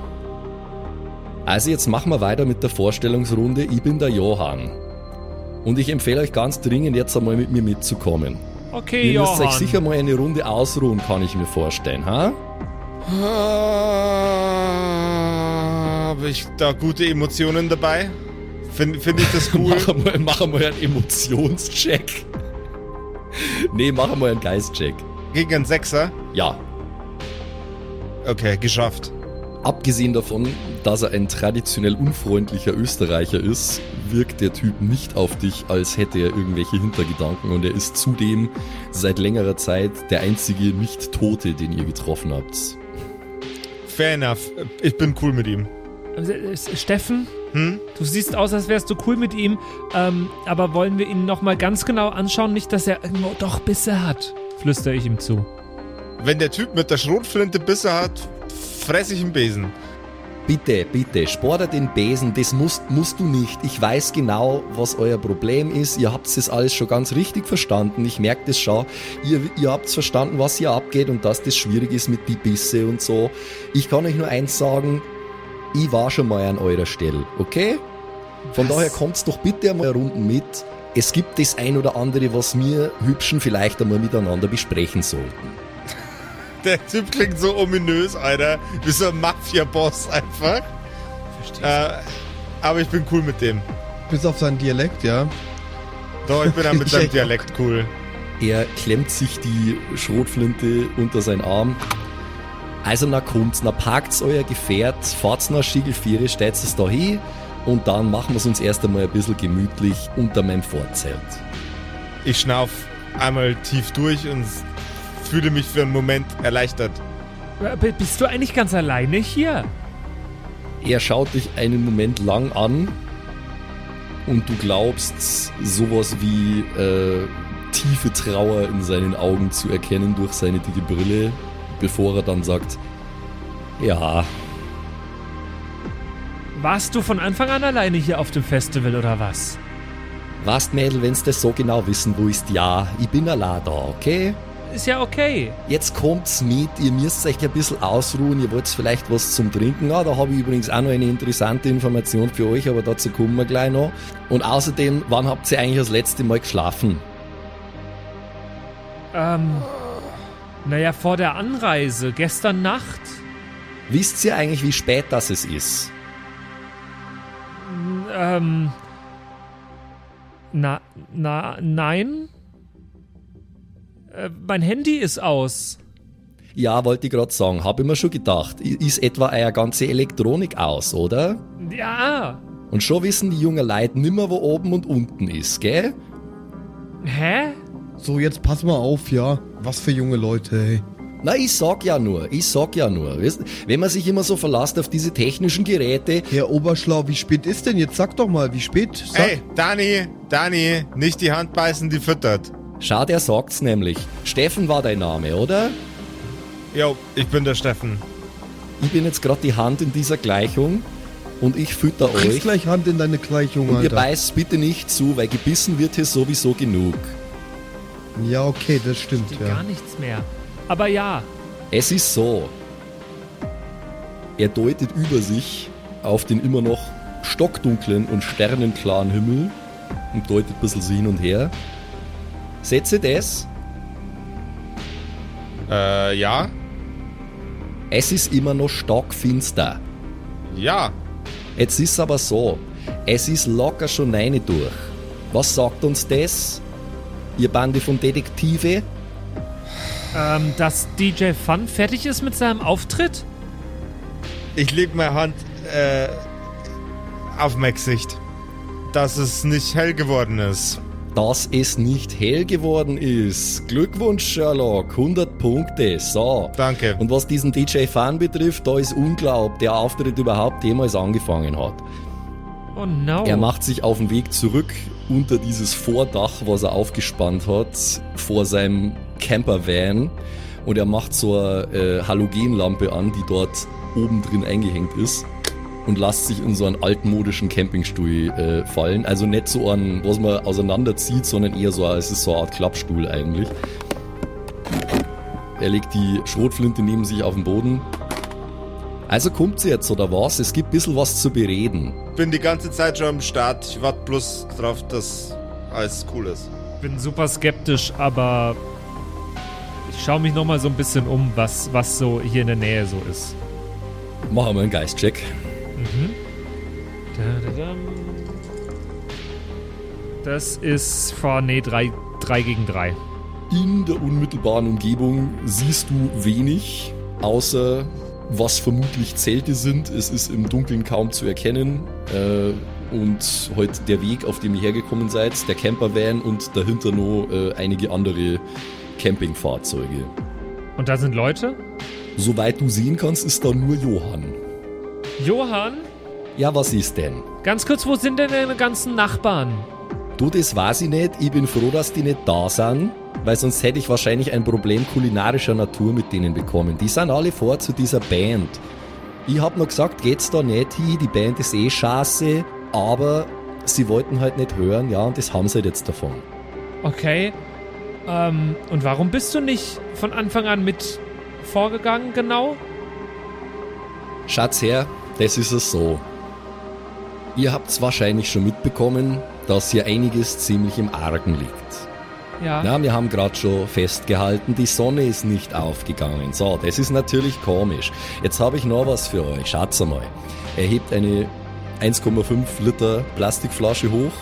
[SPEAKER 1] Also jetzt machen wir weiter mit der Vorstellungsrunde. Ich bin der Johann. Und ich empfehle euch ganz dringend, jetzt einmal mit mir mitzukommen.
[SPEAKER 2] Okay,
[SPEAKER 1] Ihr müsst
[SPEAKER 2] Johann.
[SPEAKER 1] euch sicher mal eine Runde ausruhen, kann ich mir vorstellen, ha?
[SPEAKER 3] Habe ich da gute Emotionen dabei? Finde find ich das cool?
[SPEAKER 1] Mach mal, mach mal einen Emotionscheck. nee, mach mal einen Geistcheck.
[SPEAKER 3] Gegen einen Sechser?
[SPEAKER 1] Ja,
[SPEAKER 3] Okay, geschafft.
[SPEAKER 1] Abgesehen davon, dass er ein traditionell unfreundlicher Österreicher ist, wirkt der Typ nicht auf dich, als hätte er irgendwelche Hintergedanken und er ist zudem seit längerer Zeit der einzige Nicht-Tote, den ihr getroffen habt.
[SPEAKER 3] Fair enough. Ich bin cool mit ihm.
[SPEAKER 2] Äh, Steffen,
[SPEAKER 3] Hm?
[SPEAKER 2] du siehst aus, als wärst du cool mit ihm, ähm, aber wollen wir ihn nochmal ganz genau anschauen, nicht, dass er irgendwo doch Bisse hat, flüstere ich ihm zu.
[SPEAKER 3] Wenn der Typ mit der Schrotflinte Bisse hat, fress ich einen Besen.
[SPEAKER 1] Bitte, bitte, spore den Besen, das musst, musst du nicht. Ich weiß genau, was euer Problem ist. Ihr habt das alles schon ganz richtig verstanden. Ich merke das schon. Ihr, ihr habt verstanden, was hier abgeht und dass das schwierig ist mit die Bisse und so. Ich kann euch nur eins sagen, ich war schon mal an eurer Stelle, okay? Von daher kommt's doch bitte einmal Runden mit. Es gibt das ein oder andere, was wir Hübschen vielleicht einmal miteinander besprechen sollten.
[SPEAKER 3] Der Typ klingt so ominös, Alter. Wie so ein Mafia-Boss einfach. Äh, aber ich bin cool mit dem.
[SPEAKER 4] Bis auf seinen Dialekt, ja.
[SPEAKER 3] Doch, ich bin dann mit seinem. Dialekt cool.
[SPEAKER 1] Er klemmt sich die Schrotflinte unter seinen Arm. Also na kommt's, na parkt's euer Gefährt, fahrt's nach Schiegelviere, stellt's es da hin und dann machen wir's uns erst einmal ein bisschen gemütlich unter meinem Vorzelt.
[SPEAKER 3] Ich schnauf einmal tief durch und fühle mich für einen Moment erleichtert.
[SPEAKER 2] Äh, Bist du eigentlich ganz alleine hier?
[SPEAKER 1] Er schaut dich einen Moment lang an und du glaubst sowas wie äh, tiefe Trauer in seinen Augen zu erkennen durch seine dicke Brille, bevor er dann sagt, ja,
[SPEAKER 2] Warst du von Anfang an alleine hier auf dem Festival oder was?
[SPEAKER 1] Was, Mädel, wenn's das so genau wissen willst, ja, ich bin allein da, okay?
[SPEAKER 2] Ist ja okay.
[SPEAKER 1] Jetzt kommt's mit, ihr müsst euch ein bisschen ausruhen, ihr wollt vielleicht was zum Trinken. Ah, da habe ich übrigens auch noch eine interessante Information für euch, aber dazu kommen wir gleich noch. Und außerdem, wann habt ihr eigentlich das letzte Mal geschlafen?
[SPEAKER 2] Ähm, naja, vor der Anreise, gestern Nacht.
[SPEAKER 1] Wisst ihr eigentlich, wie spät das es ist?
[SPEAKER 2] Äh, Ähm. Na, na, nein. Äh, mein Handy ist aus.
[SPEAKER 1] Ja, wollte ich gerade sagen, habe ich mir schon gedacht. Ist etwa eure ganze Elektronik aus, oder?
[SPEAKER 2] Ja.
[SPEAKER 1] Und schon wissen die jungen Leute nimmer, wo oben und unten ist, gell?
[SPEAKER 2] Hä?
[SPEAKER 4] So, jetzt pass mal auf, ja. Was für junge Leute, ey.
[SPEAKER 1] Na, ich sag ja nur, ich sag ja nur. Weißt, wenn man sich immer so verlasst auf diese technischen Geräte,
[SPEAKER 4] Herr Oberschlau, wie spät ist denn jetzt? Sag doch mal, wie spät? Sag.
[SPEAKER 3] Ey, Dani, Dani, nicht die Hand beißen, die füttert.
[SPEAKER 1] schau, der sagt's nämlich. Steffen war dein Name, oder?
[SPEAKER 3] Jo, ich bin der Steffen.
[SPEAKER 1] Ich bin jetzt gerade die Hand in dieser Gleichung und ich fütter euch.
[SPEAKER 4] gleich Hand in deine Gleichung,
[SPEAKER 1] Und ihr
[SPEAKER 4] Alter.
[SPEAKER 1] beißt bitte nicht zu, weil gebissen wird hier sowieso genug.
[SPEAKER 4] Ja, okay, das stimmt,
[SPEAKER 2] Geht
[SPEAKER 4] ja.
[SPEAKER 2] gar nichts mehr. Aber ja.
[SPEAKER 1] Es ist so. Er deutet über sich auf den immer noch stockdunklen und sternenklaren Himmel und deutet ein bisschen so hin und her. Setze das.
[SPEAKER 3] Äh, ja?
[SPEAKER 1] Es ist immer noch stockfinster.
[SPEAKER 3] Ja.
[SPEAKER 1] Jetzt ist aber so. Es ist locker schon eine durch. Was sagt uns das? Ihr Bande von Detektive?
[SPEAKER 2] Ähm, dass DJ Fun fertig ist mit seinem Auftritt?
[SPEAKER 3] Ich leg meine Hand, äh, auf mein Gesicht. Dass es nicht hell geworden ist.
[SPEAKER 1] dass es nicht hell geworden ist. Glückwunsch, Sherlock. 100 Punkte. So.
[SPEAKER 3] Danke.
[SPEAKER 1] Und was diesen DJ Fan betrifft, da ist unglaublich, der Auftritt überhaupt jemals angefangen hat.
[SPEAKER 2] Oh no.
[SPEAKER 1] Er macht sich auf den Weg zurück unter dieses Vordach, was er aufgespannt hat, vor seinem Campervan. Und er macht so eine äh, Halogenlampe an, die dort oben drin eingehängt ist. Und lässt sich in so einen altmodischen Campingstuhl äh, fallen. Also nicht so einen, was man auseinanderzieht, sondern eher so, es ist so eine Art Klappstuhl eigentlich. Er legt die Schrotflinte neben sich auf den Boden. Also kommt sie jetzt, oder was? Es gibt ein bisschen was zu bereden.
[SPEAKER 3] Bin die ganze Zeit schon am Start. Ich warte bloß drauf, dass alles cool ist.
[SPEAKER 2] bin super skeptisch, aber ich schaue mich noch mal so ein bisschen um, was, was so hier in der Nähe so ist.
[SPEAKER 1] Machen wir einen Geistcheck.
[SPEAKER 2] Da-da-dam. Das ist vor, nee, 3 gegen 3.
[SPEAKER 1] In der unmittelbaren Umgebung siehst du wenig, außer was vermutlich Zelte sind. Es ist im Dunkeln kaum zu erkennen. Äh, und heute der Weg, auf dem ihr hergekommen seid, der Campervan und dahinter noch äh, einige andere Campingfahrzeuge.
[SPEAKER 2] Und da sind Leute?
[SPEAKER 1] Soweit du sehen kannst, ist da nur Johann.
[SPEAKER 2] Johann,
[SPEAKER 1] Ja, was ist denn?
[SPEAKER 2] ganz kurz, wo sind denn deine ganzen Nachbarn?
[SPEAKER 1] Du, das weiß ich nicht. Ich bin froh, dass die nicht da sind, weil sonst hätte ich wahrscheinlich ein Problem kulinarischer Natur mit denen bekommen. Die sind alle vor zu dieser Band. Ich hab noch gesagt, geht's da nicht hin, die Band ist eh scheiße, aber sie wollten halt nicht hören, ja, und das haben sie halt jetzt davon.
[SPEAKER 2] Okay. Ähm, und warum bist du nicht von Anfang an mit vorgegangen, genau?
[SPEAKER 1] Schatz her, das ist es so. Ihr habt's wahrscheinlich schon mitbekommen, dass hier einiges ziemlich im Argen liegt.
[SPEAKER 2] Ja.
[SPEAKER 1] Ja, wir haben gerade schon festgehalten, die Sonne ist nicht aufgegangen. So, das ist natürlich komisch. Jetzt habe ich noch was für euch. Schaut's einmal. Er hebt eine 1,5 Liter Plastikflasche hoch,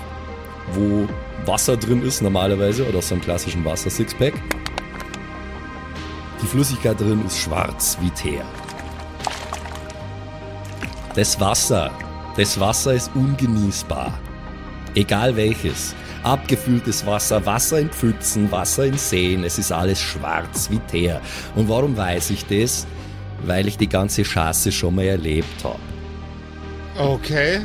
[SPEAKER 1] wo Wasser drin ist normalerweise oder so einem klassischen Wasser-Sixpack. Die Flüssigkeit drin ist schwarz wie Teer. Das Wasser, das Wasser ist ungenießbar. Egal welches. Abgefülltes Wasser, Wasser in Pfützen, Wasser in Seen, es ist alles schwarz wie Teer. Und warum weiß ich das? Weil ich die ganze Chance schon mal erlebt habe.
[SPEAKER 3] Okay.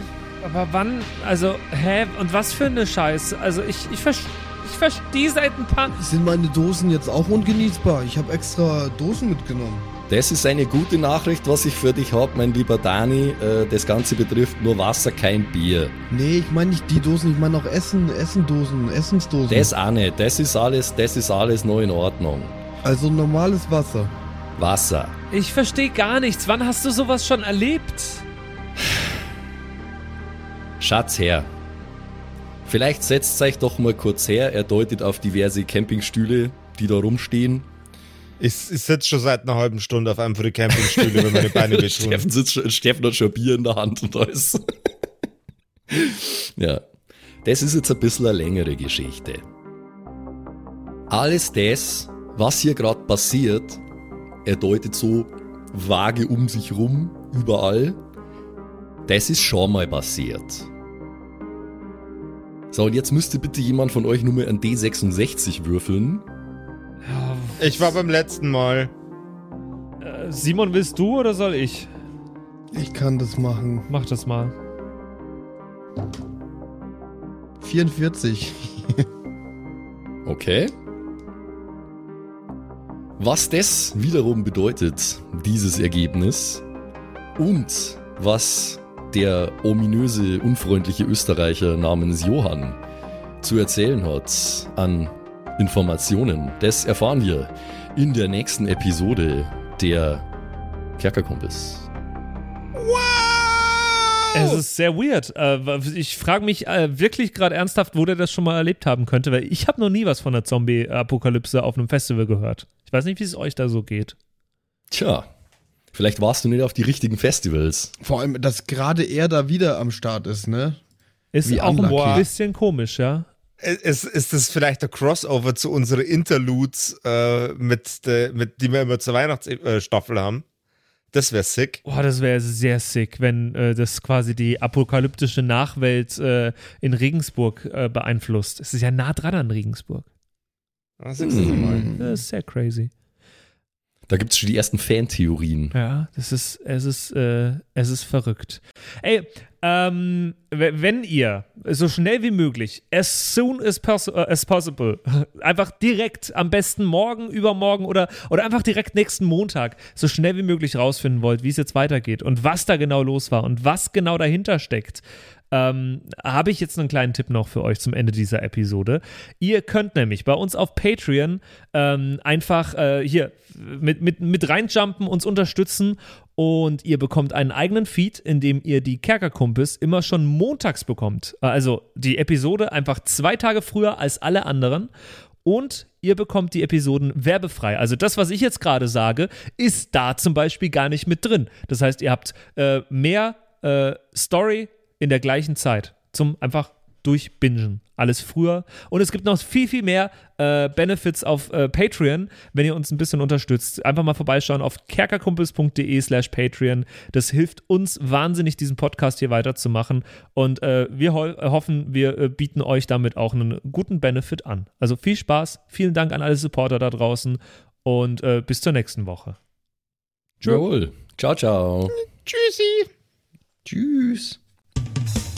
[SPEAKER 2] Aber wann, also, hä? Und was für eine Scheiße? Also, ich, ich, ver ich verstehe seit ein paar.
[SPEAKER 4] Sind meine Dosen jetzt auch ungenießbar? Ich habe extra Dosen mitgenommen.
[SPEAKER 1] Das ist eine gute Nachricht, was ich für dich habe, mein lieber Dani. Äh, Das Ganze betrifft nur Wasser, kein Bier.
[SPEAKER 4] Nee, ich meine nicht die Dosen, ich meine auch Essen, Essendosen, Essensdosen.
[SPEAKER 1] Das auch nicht. Das ist alles, das ist alles noch in Ordnung.
[SPEAKER 4] also normales Wasser.
[SPEAKER 1] Wasser.
[SPEAKER 2] Ich verstehe gar nichts. Wann hast du sowas schon erlebt?
[SPEAKER 1] Schatz her. Vielleicht setzt euch doch mal kurz her. Er deutet auf diverse Campingstühle, die da rumstehen.
[SPEAKER 3] Ich, ich sitze schon seit einer halben Stunde auf einem von den Campingstühlen, wenn meine Beine wehtun.
[SPEAKER 1] Steffen, sitzt Steffen hat schon Bier in der Hand und alles. Ja, das ist jetzt ein bisschen eine längere Geschichte. Alles das, was hier gerade passiert, er deutet so vage um sich rum, überall, das ist schon mal passiert. So, und jetzt müsste bitte jemand von euch nur mal ein D66 würfeln.
[SPEAKER 3] Ich war beim letzten Mal.
[SPEAKER 2] Äh, Simon, willst du oder soll ich?
[SPEAKER 4] Ich kann das machen.
[SPEAKER 2] Mach das mal.
[SPEAKER 4] 44.
[SPEAKER 1] Okay. Was das wiederum bedeutet, dieses Ergebnis, und was der ominöse, unfreundliche Österreicher namens Johann zu erzählen hat an Informationen, das erfahren wir in der nächsten Episode der Kerkerkumpels.
[SPEAKER 2] Es ist sehr weird. Äh, Ich frage mich äh, wirklich gerade ernsthaft, wo der das schon mal erlebt haben könnte, weil ich habe noch nie was von der Zombie-Apokalypse auf einem Festival gehört. Ich weiß nicht, wie es euch da so geht.
[SPEAKER 1] Tja, vielleicht warst du nicht auf die richtigen Festivals.
[SPEAKER 4] Vor allem, dass gerade er da wieder am Start ist, ne?
[SPEAKER 2] Ist
[SPEAKER 4] Wie
[SPEAKER 2] auch
[SPEAKER 4] unlucky.
[SPEAKER 2] ein bisschen komisch, ja.
[SPEAKER 3] Ist, ist das vielleicht der Crossover zu unseren Interludes, äh, mit, de, mit, die wir immer zur Weihnachtsstaffel haben? Das wäre sick.
[SPEAKER 2] Boah, das wäre sehr sick, wenn äh, das quasi die apokalyptische Nachwelt äh, in Regensburg äh, beeinflusst. Es ist ja nah dran an Regensburg.
[SPEAKER 3] Ah, siehst du mal.
[SPEAKER 2] Das ist sehr crazy.
[SPEAKER 1] Da gibt es schon die ersten Fantheorien.
[SPEAKER 2] Ja, das ist, es ist, äh, es ist verrückt. Ey, ähm, wenn ihr so schnell wie möglich, as soon as, äh, as possible, einfach direkt, am besten morgen, übermorgen oder, oder einfach direkt nächsten Montag, so schnell wie möglich rausfinden wollt, wie es jetzt weitergeht und was da genau los war und was genau dahinter steckt, ähm, habe ich jetzt einen kleinen Tipp noch für euch zum Ende dieser Episode. Ihr könnt nämlich bei uns auf Patreon ähm, einfach äh, hier mit, mit, mit reinjumpen, uns unterstützen und ihr bekommt einen eigenen Feed, in dem ihr die Kerkerkumpels immer schon montags bekommt. Äh, Also die Episode einfach zwei Tage früher als alle anderen. Und ihr bekommt die Episoden werbefrei. Also das, was ich jetzt gerade sage, ist da zum Beispiel gar nicht mit drin. Das heißt, ihr habt äh, mehr äh, Story in der gleichen Zeit zum einfach durchbingen. Alles früher. Und es gibt noch viel, viel mehr äh, Benefits auf äh, Patreon, wenn ihr uns ein bisschen unterstützt. Einfach mal vorbeischauen auf kerkerkumpels.de slash Patreon. Das hilft uns wahnsinnig, diesen Podcast hier weiterzumachen. Und äh, wir ho hoffen, wir äh, bieten euch damit auch einen guten Benefit an. Also viel Spaß, vielen Dank an alle Supporter da draußen und äh, bis zur nächsten Woche.
[SPEAKER 1] Jawohl. Ciao, ciao.
[SPEAKER 3] Tschüssi.
[SPEAKER 4] Tschüss.